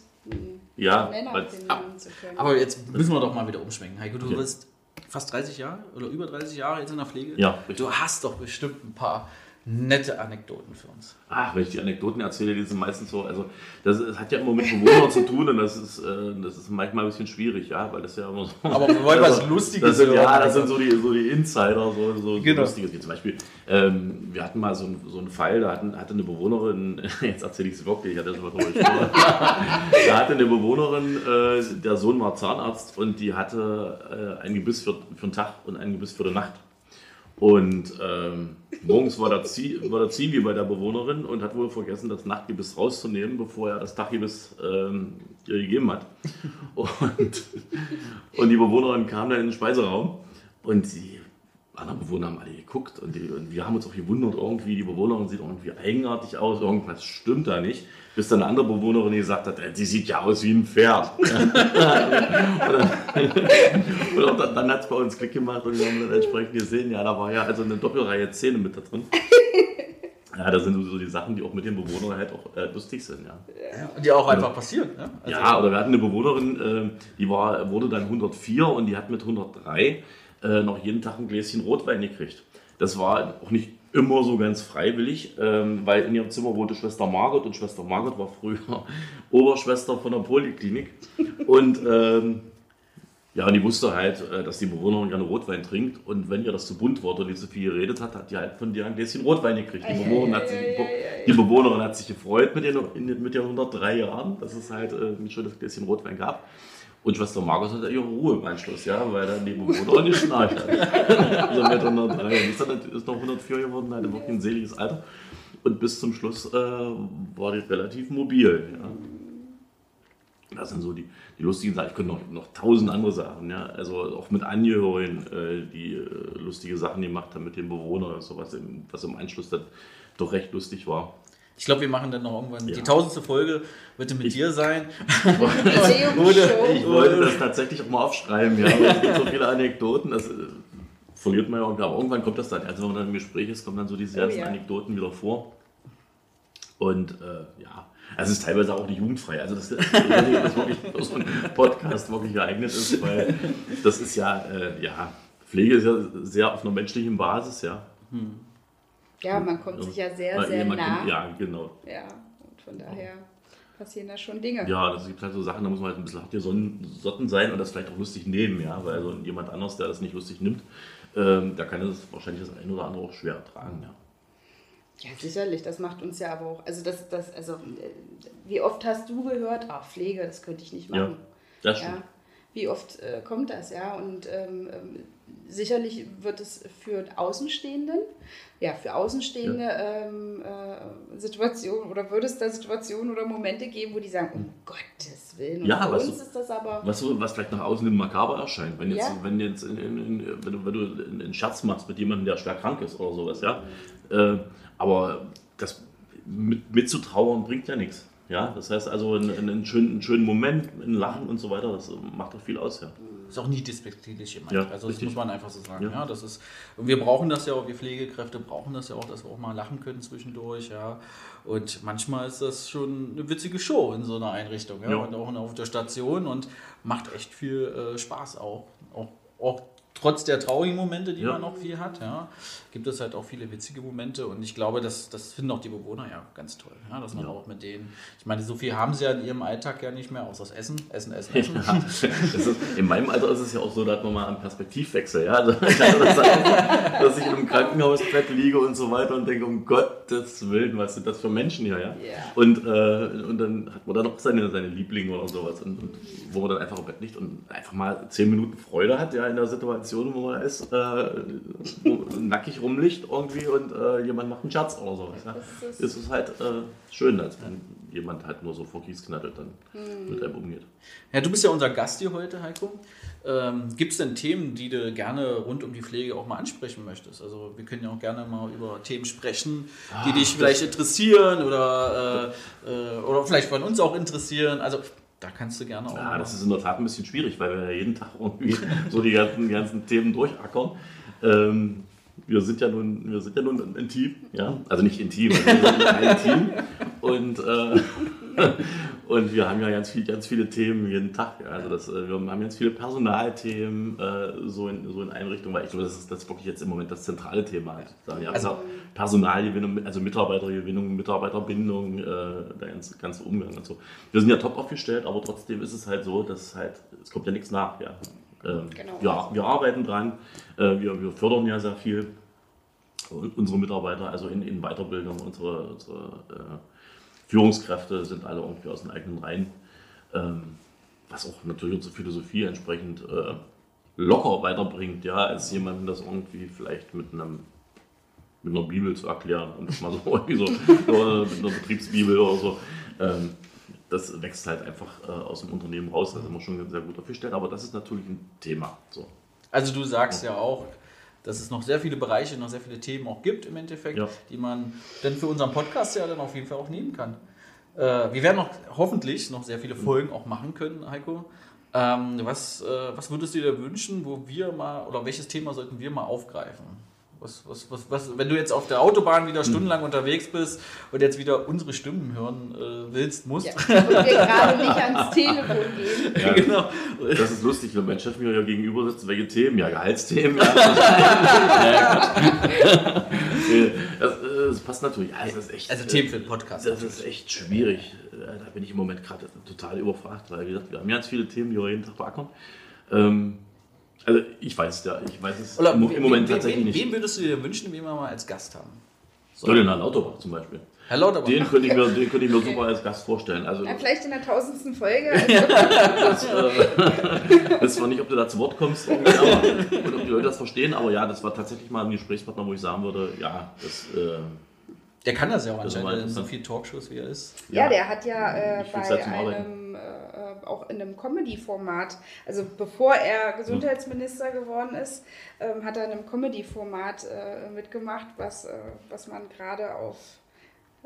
Ja, Nenner finden zu können. Aber jetzt müssen wir doch mal wieder umschwenken. Heiko, du Ja. bist fast 30 Jahre oder über 30 Jahre jetzt in der Pflege. Ja, richtig. Du hast doch bestimmt ein paar nette Anekdoten für uns. Ach, wenn ich die Anekdoten erzähle, die sind meistens so, also das, das hat ja immer mit Bewohnern zu tun und das ist, äh, das ist manchmal ein bisschen schwierig, ja, weil das ja immer so. Aber wir wollen was Lustiges das sind. Ja, das sind so die, so die Insider, so, so, Genau. so Lustiges. Wie zum Beispiel, ähm, wir hatten mal so, einen- so einen Fall, da hatten, hatte eine Bewohnerin, jetzt erzähle ich es wirklich, ich hatte das mal ruhig vor. da hatte eine Bewohnerin, äh, der Sohn war Zahnarzt und die hatte äh, ein Gebiss für, für den Tag und ein Gebiss für die Nacht. Und ähm, morgens war der, Zie war der Zivi bei der Bewohnerin und hat wohl vergessen, das Nachtgebiss rauszunehmen, bevor er das Taggebiss ähm, ihr gegeben hat. Und, und die Bewohnerin kam dann in den Speiseraum und die anderen Bewohner haben alle geguckt und, die, und wir haben uns auch gewundert, irgendwie, die Bewohnerin sieht irgendwie eigenartig aus, irgendwas stimmt da nicht. Bis dann eine andere Bewohnerin gesagt hat, "Äh, sie sieht ja aus wie ein Pferd. Und dann, dann hat es bei uns Klick gemacht und wir haben dann entsprechend gesehen, ja, da war ja also eine Doppelreihe Zähne mit da drin. Ja, das sind so die Sachen, die auch mit den Bewohnern halt auch äh, lustig sind, ja. Die auch einfach passieren. Ja, Also- Ja, oder wir hatten eine Bewohnerin, äh, die war, wurde dann 104 und die hat mit 103 äh, noch jeden Tag ein Gläschen Rotwein gekriegt. Das war auch nicht immer so ganz freiwillig, ähm, weil in ihrem Zimmer wohnte Schwester Margot und Schwester Margot war früher Oberschwester von der Poliklinik. Und ähm, ja, und die wusste halt, äh, dass die Bewohnerin gerne Rotwein trinkt. Und wenn ihr das zu bunt wurde und die zu viel geredet hat, hat die halt von dir ein Gläschen Rotwein gekriegt. Die, Bewohnerin, hat sich, die Bewohnerin hat sich gefreut mit in- mit den 103 Jahren, dass es halt äh, ein schönes Gläschen Rotwein gab. Und Schwester Margot hatte ihre Ruhe im Anschluss, ja, weil dann die Bewohnerin geschnarcht hat. also mit 103. Und die ist, dann, noch 104 geworden, hatte wirklich ein seliges Alter. Und bis zum Schluss äh, war die relativ mobil. Ja. Das sind so die, die lustigen Sachen. Ich könnte noch, noch tausend andere Sachen, ja. Also auch mit Angehörigen, äh, die äh, lustige Sachen gemacht haben mit den Bewohnern und sowas, was im Anschluss dann doch recht lustig war. Ich glaube, wir machen dann noch irgendwann Ja. die tausendste Folge, wird mit dir sein. Museumsshow. Ich wollte das tatsächlich auch mal aufschreiben, ja. aber Es gibt so viele Anekdoten, das äh, verliert man ja irgendwie. Aber irgendwann kommt das dann, also wenn man dann im Gespräch ist, kommen dann so diese Oh ganzen ja. Anekdoten wieder vor. Und äh, ja, also es ist teilweise auch nicht jugendfrei. Also das, ich das wirklich für so ein Podcast wirklich geeignet ist, weil das ist ja, äh, ja, Pflege ist ja sehr auf einer menschlichen Basis, ja. Ja, man kommt sich ja sehr, sehr nah. Ja, genau. Ja, und von daher passieren da schon Dinge. Ja, das gibt halt so Sachen, da muss man halt ein bisschen hart gesotten sein und das vielleicht auch lustig nehmen, ja, weil so jemand anders, der das nicht lustig nimmt, ähm, da kann das wahrscheinlich das eine oder andere auch schwer ertragen, ja. Ja, sicherlich, das macht uns ja aber auch. Also, das, das, also äh, wie oft hast du gehört, ach, Pflege, das könnte ich nicht Ja, machen. das stimmt. Ja, wie oft äh, kommt das, ja? Und ähm, ähm, sicherlich wird es für Außenstehenden, ja, für Außenstehende ähm, äh, Situationen oder würde es da Situationen oder Momente geben, wo die sagen, um Gottes Willen, und Ja, was uns so- ist das aber. Was, so, was vielleicht nach außen hin makaber erscheint, wenn, jetzt, Ja. wenn, jetzt in, in, in, wenn, du, wenn du einen Scherz machst mit jemandem, der schwer krank ist oder sowas, ja. Äh, aber das mit, mitzutrauern bringt ja nichts. Ja, das heißt also einen, einen, schönen, einen schönen Moment, ein Lachen und so weiter, das macht doch viel aus, ja. Ist auch nie despektierlich gemeint. Ja, also das richtig. muss man einfach so sagen. Ja. Ja. das ist, und wir brauchen das ja auch, wir Pflegekräfte brauchen das ja auch, dass wir auch mal lachen können zwischendurch. Ja. Und manchmal ist das schon eine witzige Show in so einer Einrichtung. Ja. Ja. Und auch auf der Station und macht echt viel äh, Spaß auch. auch. Auch trotz der traurigen Momente, die Ja. man auch viel hat, ja, gibt es halt auch viele witzige Momente. Und ich glaube, das, das finden auch die Bewohner ja ganz toll. Ja, dass man Ja. auch mit denen, ich meine, so viel haben sie ja in ihrem Alltag ja nicht mehr, außer das Essen, Essen, Essen, Essen. Das ist, in meinem Alter ist es ja auch so, da hat man mal einen Perspektivwechsel. Ja? Also, das einfach, dass ich einem Krankenhausbett liege und so weiter und denke, um Gottes Willen, was sind das für Menschen hier? Ja? Ja. Und, äh, und dann hat man dann auch seine, seine Lieblinge oder sowas, und, und wo man dann einfach im Bett liegt und einfach mal zehn Minuten Freude hat ja, in der Situation, wo man ist, äh, wo nackig rumliegt irgendwie und äh, jemand macht einen Scherz oder sowas. Ja? Das ist- Es ist halt äh, schön, als wenn jemand halt nur so vor Kies knattelt dann Hm. mit einem umgeht. Ja, du bist ja unser Gast hier heute, Heiko. Ähm, Gibt es denn Themen, die du gerne rund um die Pflege auch mal ansprechen möchtest? Also wir können ja auch gerne mal über Themen sprechen, die Ah, dich vielleicht interessieren oder, äh, äh, oder vielleicht von uns auch interessieren. Also da kannst du gerne auch Ja, mal- das ist in der Tat ein bisschen schwierig, weil wir ja jeden Tag irgendwie so die ganzen, ganzen Themen durchackern. Ähm, wir sind ja nun, wir sind ja nun ein Team, ja, also nicht intim, also wir sind ein Team. Und äh, und wir haben ja ganz, viel, ganz viele Themen jeden Tag. Also das, äh, wir haben ganz viele Personalthemen äh, so, in, so in Einrichtungen, weil ich glaube, das ist, das ist wirklich jetzt im Moment das zentrale Thema. Halt. Ja, also Personalgewinnung, also Mitarbeitergewinnung, Mitarbeiterbindung, äh, der ganze, ganze Umgang und so. Wir sind ja top aufgestellt, aber trotzdem ist es halt so, dass halt, es kommt ja nichts nach. Ja. Ähm, genau. wir, wir arbeiten dran, äh, wir, wir fördern ja sehr viel unsere Mitarbeiter, also in, in Weiterbildung, unsere, unsere Führungskräfte sind alle irgendwie aus den eigenen Reihen. Ähm, was auch natürlich unsere Philosophie entsprechend äh, locker weiterbringt, ja, als jemanden das irgendwie vielleicht mit einem mit einer Bibel zu erklären und mal so irgendwie so oder mit einer Betriebsbibel oder so. Ähm, das wächst halt einfach äh, aus dem Unternehmen raus. Da sind wir schon sehr gut aufgestellt, aber das ist natürlich ein Thema. So. Also du sagst ja auch, dass es noch sehr viele Bereiche, noch sehr viele Themen auch gibt im Endeffekt, ja. die man dann für unseren Podcast ja dann auf jeden Fall auch nehmen kann. Äh, wir werden noch hoffentlich noch sehr viele Folgen auch machen können, Heiko. Ähm, was, äh, was würdest du dir wünschen, wo wir mal, oder welches Thema sollten wir mal aufgreifen? Was, was, was, was, wenn du jetzt auf der Autobahn wieder stundenlang hm. unterwegs bist und jetzt wieder unsere Stimmen hören äh, willst, musst. Ja, und wir gerade nicht ans Telefon gehen. Ja, genau. Das ist lustig, wenn mein Chef mir ja gegenüber sitzt, welche Themen? Ja, Gehaltsthemen. Ja. das, äh, das, passt natürlich. Also, das ist echt, also Themen für den Podcast. Das ist echt schwierig. Äh, da bin ich im Moment gerade total überfragt, weil wie gesagt, wir haben ganz viele Themen, die wir jeden Tag beackern. Ähm, also ich weiß ja, ich weiß es Oder im, im Moment tatsächlich wen, nicht. Wen würdest du dir wünschen, wen wir mal als Gast haben? So. den Herrn Lauterbach zum Beispiel. Herr Lauterbach. Den könnte ich mir, den könnte ich mir super als Gast vorstellen. Also, ja, vielleicht in der tausendsten Folge. Also. das, äh, weiß zwar nicht, ob du da zu Wort kommst aber, und ob die Leute das verstehen, aber ja, das war tatsächlich mal ein Gesprächspartner, wo ich sagen würde, ja, das... Äh, der kann das ja auch anscheinend, so viele Talkshows wie er ist. Ja, ja der hat ja äh, bei einem, äh, auch in einem Comedy-Format, also bevor er Gesundheitsminister geworden ist, ähm, hat er in einem Comedy-Format äh, mitgemacht, was, äh, was man gerade auf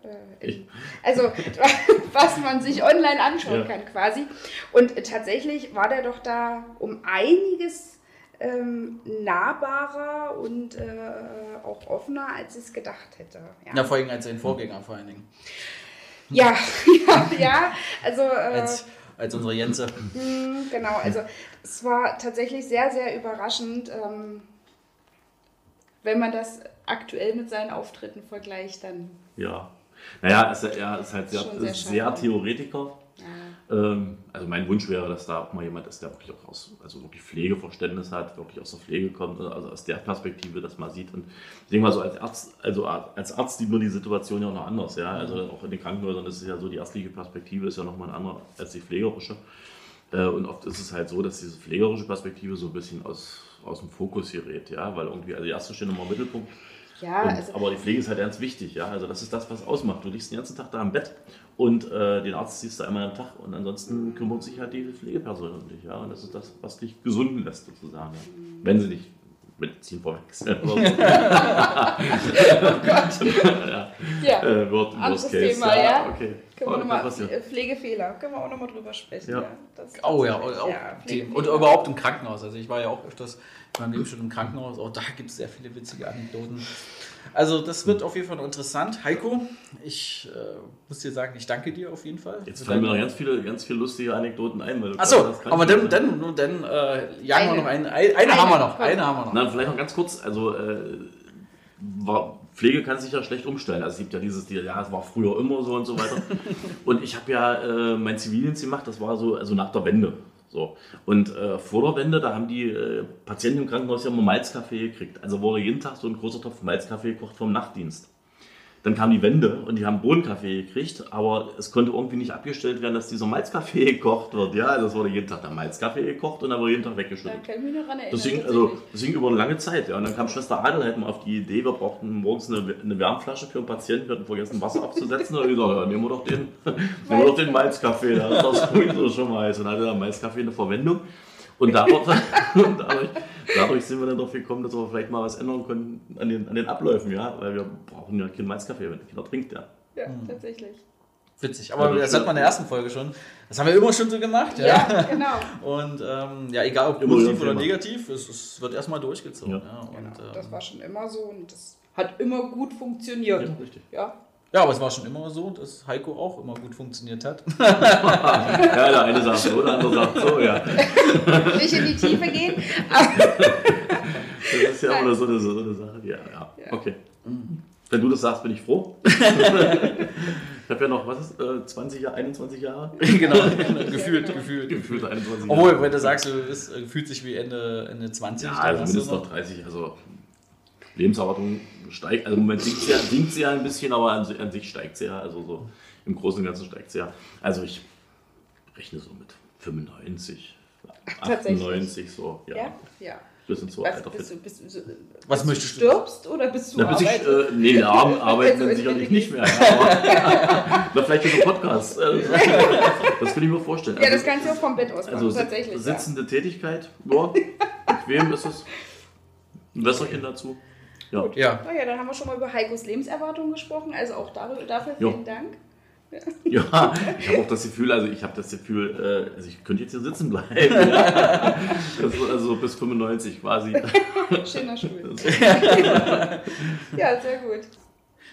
äh, also was man sich online anschauen ja. kann quasi. Und tatsächlich war der doch da um einiges ähm, nahbarer und äh, auch offener, als ich es gedacht hätte. Ja. ja, vor allem als sein Vorgänger vor allen Dingen. Ja, ja, ja. Also, äh, als, als unsere Jense. Hm, genau, also es war tatsächlich sehr, sehr überraschend, ähm, wenn man das aktuell mit seinen Auftritten vergleicht, dann. Ja. Naja, es, er ist halt sehr, sehr, sehr Theoretiker also mein Wunsch wäre, dass da auch mal jemand ist, der wirklich auch aus, also wirklich Pflegeverständnis hat, wirklich aus der Pflege kommt, also aus der Perspektive das mal sieht. Und ich denke mal so als Arzt, also als Arzt sieht man die Situation ja auch noch anders, ja. Also auch in den Krankenhäusern ist es ja so, die ärztliche Perspektive ist ja nochmal eine andere als die pflegerische. Äh, und oft ist es halt so, dass diese pflegerische Perspektive so ein bisschen aus, aus dem Fokus gerät, ja, weil irgendwie, also die Ärzte stehen immer im Mittelpunkt. Ja, und, also aber die Pflege ist halt ganz wichtig, ja. Also das ist das, was ausmacht. Du liegst den ganzen Tag da im Bett und äh, den Arzt siehst du einmal am Tag und ansonsten kümmert sich halt die Pflegeperson um dich. Ja? Und das ist das, was dich gesunden lässt, sozusagen. Ja? Wenn sie dich Medizin verwechseln. oh Gott. ja. ja. Äh, Word, Anderes Case. Thema, ja. ja. Okay. Können wir nochmal, Pflegefehler, können wir auch nochmal drüber sprechen. Ja. Das, oh ja, auch, ja und überhaupt im Krankenhaus. Also ich war ja auch öfters in meinem Leben schon im Krankenhaus. Auch da gibt es sehr viele witzige Anekdoten. Also das wird auf jeden Fall interessant. Heiko, ich äh, muss dir sagen, ich danke dir auf jeden Fall. Jetzt fallen mir noch ganz viele, ganz viele lustige Anekdoten ein. Achso, aber dann, dann, dann äh, jagen wir noch eine. Eine, eine, haben wir noch. Eine haben wir noch. Na, vielleicht noch ganz kurz. Also äh, war, Pflege kann sich ja schlecht umstellen. Also es gibt ja dieses, ja, es war früher immer so und so weiter. und ich habe ja äh, mein Zivildienst gemacht, das war so also nach der Wende. So. Und äh, vor der Wende, da haben die äh, Patienten im Krankenhaus ja immer Malzkaffee gekriegt. Also wurde jeden Tag so ein großer Topf Malzkaffee gekocht vom Nachtdienst. Dann kam die Wende und die haben Bohnenkaffee gekriegt, aber es konnte irgendwie nicht abgestellt werden, dass dieser Malzkaffee gekocht wird. Ja, also es wurde jeden Tag der Malzkaffee gekocht und dann wurde jeden Tag weggeschüttet. Da kann ich mich noch erinnern. Deswegen, also, deswegen über eine lange Zeit. Ja. Und dann kam Schwester Adel halt mal auf die Idee, wir brauchten morgens eine, eine Wärmflasche für einen Patienten, wir hatten vergessen, Wasser abzusetzen. Und ich gesagt, ja, nehmen wir doch den, nehmen wir doch den Malzkaffee, da ist das sowieso schon mal heiß. Und dann hatte der Malzkaffee eine Verwendung. Und dadurch, dadurch, dadurch, sind wir dann drauf gekommen, dass wir vielleicht mal was ändern können an den, an den Abläufen, ja, weil wir brauchen ja keinen Malzkaffee, wenn der Kinder trinkt, ja. Ja, mhm. tatsächlich. Witzig, aber ja, das hat man in der ersten Folge schon. Das haben wir immer schon so gemacht. Ja, ja genau. Und ähm, ja, egal ob positiv oder negativ, es, es, wird erstmal durchgezogen. Ja. ja und, genau. ähm, das war schon immer so und das hat immer gut funktioniert. Ja, richtig. Ja, Ja, aber es war schon immer so, dass Heiko auch immer gut funktioniert hat. Ja, der eine sagt so, der andere sagt so, ja. Nicht in die Tiefe gehen. Das ist ja immer so eine, so eine Sache. Ja, ja, okay. Wenn du das sagst, bin ich froh. ich habe ja noch, was ist, äh, 20 Jahre, 21 Jahre? genau, gefühlt, gefühlt. Gefühlt 21 Obwohl, Jahre. wenn du sagst, du bist, äh, fühlt sich wie Ende, Ende 20, Ja, also mindestens noch- noch 30. Also Lebenserwartung steigt, also im Moment sinkt sie, ja, sinkt sie ja ein bisschen, aber an, an sich steigt sie ja. Also so im Großen und Ganzen steigt sie ja. Also ich rechne so mit 95, Tatsächlich. 98, so, ja. ja, ja. Bis ins so Was, Alter bist du, bist so- Was möchtest du du? stirbst oder bist du Na, bis ich, arbeitest? äh, nee, den Abend arbeiten dann sicherlich nicht mehr. Aber, oder vielleicht über Podcast. äh, Das kann ich mir vorstellen. ja, das Also- kannst du auch vom Bett aus machen, Also tatsächlich. ja. sitzende Tätigkeit, ja, bequem ist es. Ein Wässerchen dazu. Ja. Ja, Oh ja, dann haben wir schon mal über Heikos Lebenserwartung gesprochen, also auch dafür Jo. vielen Dank. Ja, ich habe auch das Gefühl, also ich habe das Gefühl, äh, also ich könnte jetzt hier sitzen bleiben. Ja. Also bis 95 quasi. Schöner Stuhl. ja, sehr gut.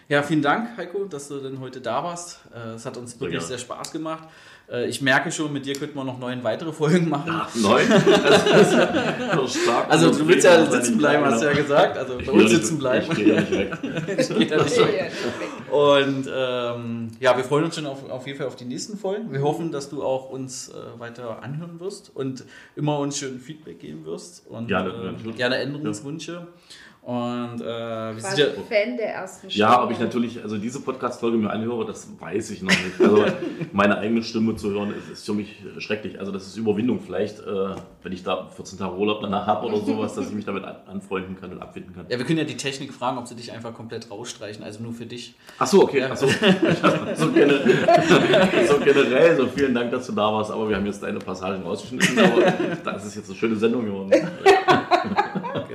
Ja, vielen Dank, Heiko, dass du denn heute da warst. Äh, Es hat uns wirklich gerne. sehr Spaß gemacht. Äh, Ich merke schon, mit dir könnten wir noch neun weitere Folgen machen. Ach, neun? Ja. Also du willst ja sitzen bleiben, hast du ja gesagt. Also Ich bei uns ja sitzen bleiben. Ich gehe ja nicht weg. Geht ja nicht Ja, weg. ja. Und ähm, ja, wir freuen uns schon auf, auf jeden Fall auf die nächsten Folgen. Wir hoffen, dass du auch uns äh, weiter anhören wirst und immer uns schön Feedback geben wirst und Gerne, äh, gerne Änderungswünsche. Und äh, wir War sind ja, Fan der ersten Stunde. Ja, ob ich natürlich, also diese Podcast-Folge mir anhöre, das weiß ich noch nicht. Also meine eigene Stimme zu hören, ist, ist für mich schrecklich. Also das ist Überwindung vielleicht, äh, wenn ich da 14 Tage Urlaub danach habe oder sowas, dass ich mich damit an, anfreunden kann und abfinden kann. ja, wir können ja die Technik fragen, ob sie dich einfach komplett rausstreichen, also nur für dich. Ach so, okay. Ach so. so, generell, so generell, so vielen Dank, dass du da warst, aber wir haben jetzt deine Passagen rausgeschnitten, aber das ist jetzt eine schöne Sendung geworden.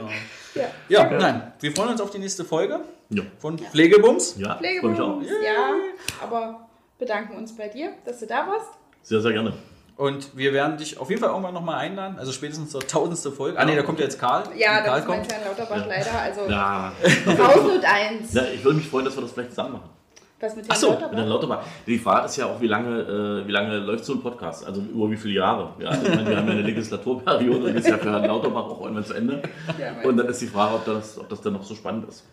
Genau. Ja. Ja, nein, wir freuen uns auf die nächste Folge Ja, von Pflegebums. ja freue mich auch. Pflegebums, ja, aber bedanken uns bei dir, dass du da warst. Sehr, sehr gerne. Und wir werden dich auf jeden Fall irgendwann nochmal einladen, also spätestens zur tausendste Folge. Ah ne, da kommt ja jetzt Karl. Ja, das ist mein kommt. Klein Lauterbach leider, also Ja, Hausnot 1. ja ich würde mich freuen, dass wir das vielleicht zusammen machen. Was mit Ach Jan so, Lauterbach? Mit Herrn Lauterbach. Die Frage ist ja auch, wie lange, äh, wie lange läuft so ein Podcast? Also über wie viele Jahre? Ja, also ich meine, wir haben ja eine Legislaturperiode, die ist ja für Herrn Lauterbach auch irgendwann zu Ende. Ja, Und dann ist die Frage, ob das, ob das dann noch so spannend ist.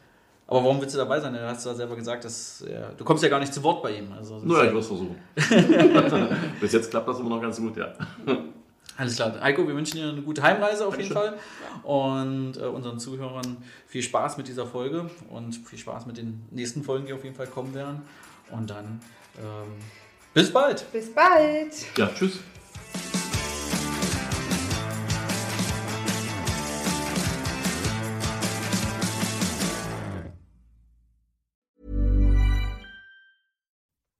Aber warum willst du dabei sein? Du hast ja selber gesagt, dass ja, du kommst ja gar nicht zu Wort bei ihm. Also, das Naja, ja- ich würde es versuchen. Bis jetzt klappt das immer noch ganz gut, ja. Alles klar. Heiko, wir wünschen dir eine gute Heimreise auf jeden Dankeschön. Fall. Und äh, unseren Zuhörern viel Spaß mit dieser Folge und viel Spaß mit den nächsten Folgen, die auf jeden Fall kommen werden. Und dann ähm, bis bald. Bis bald. Ja, tschüss.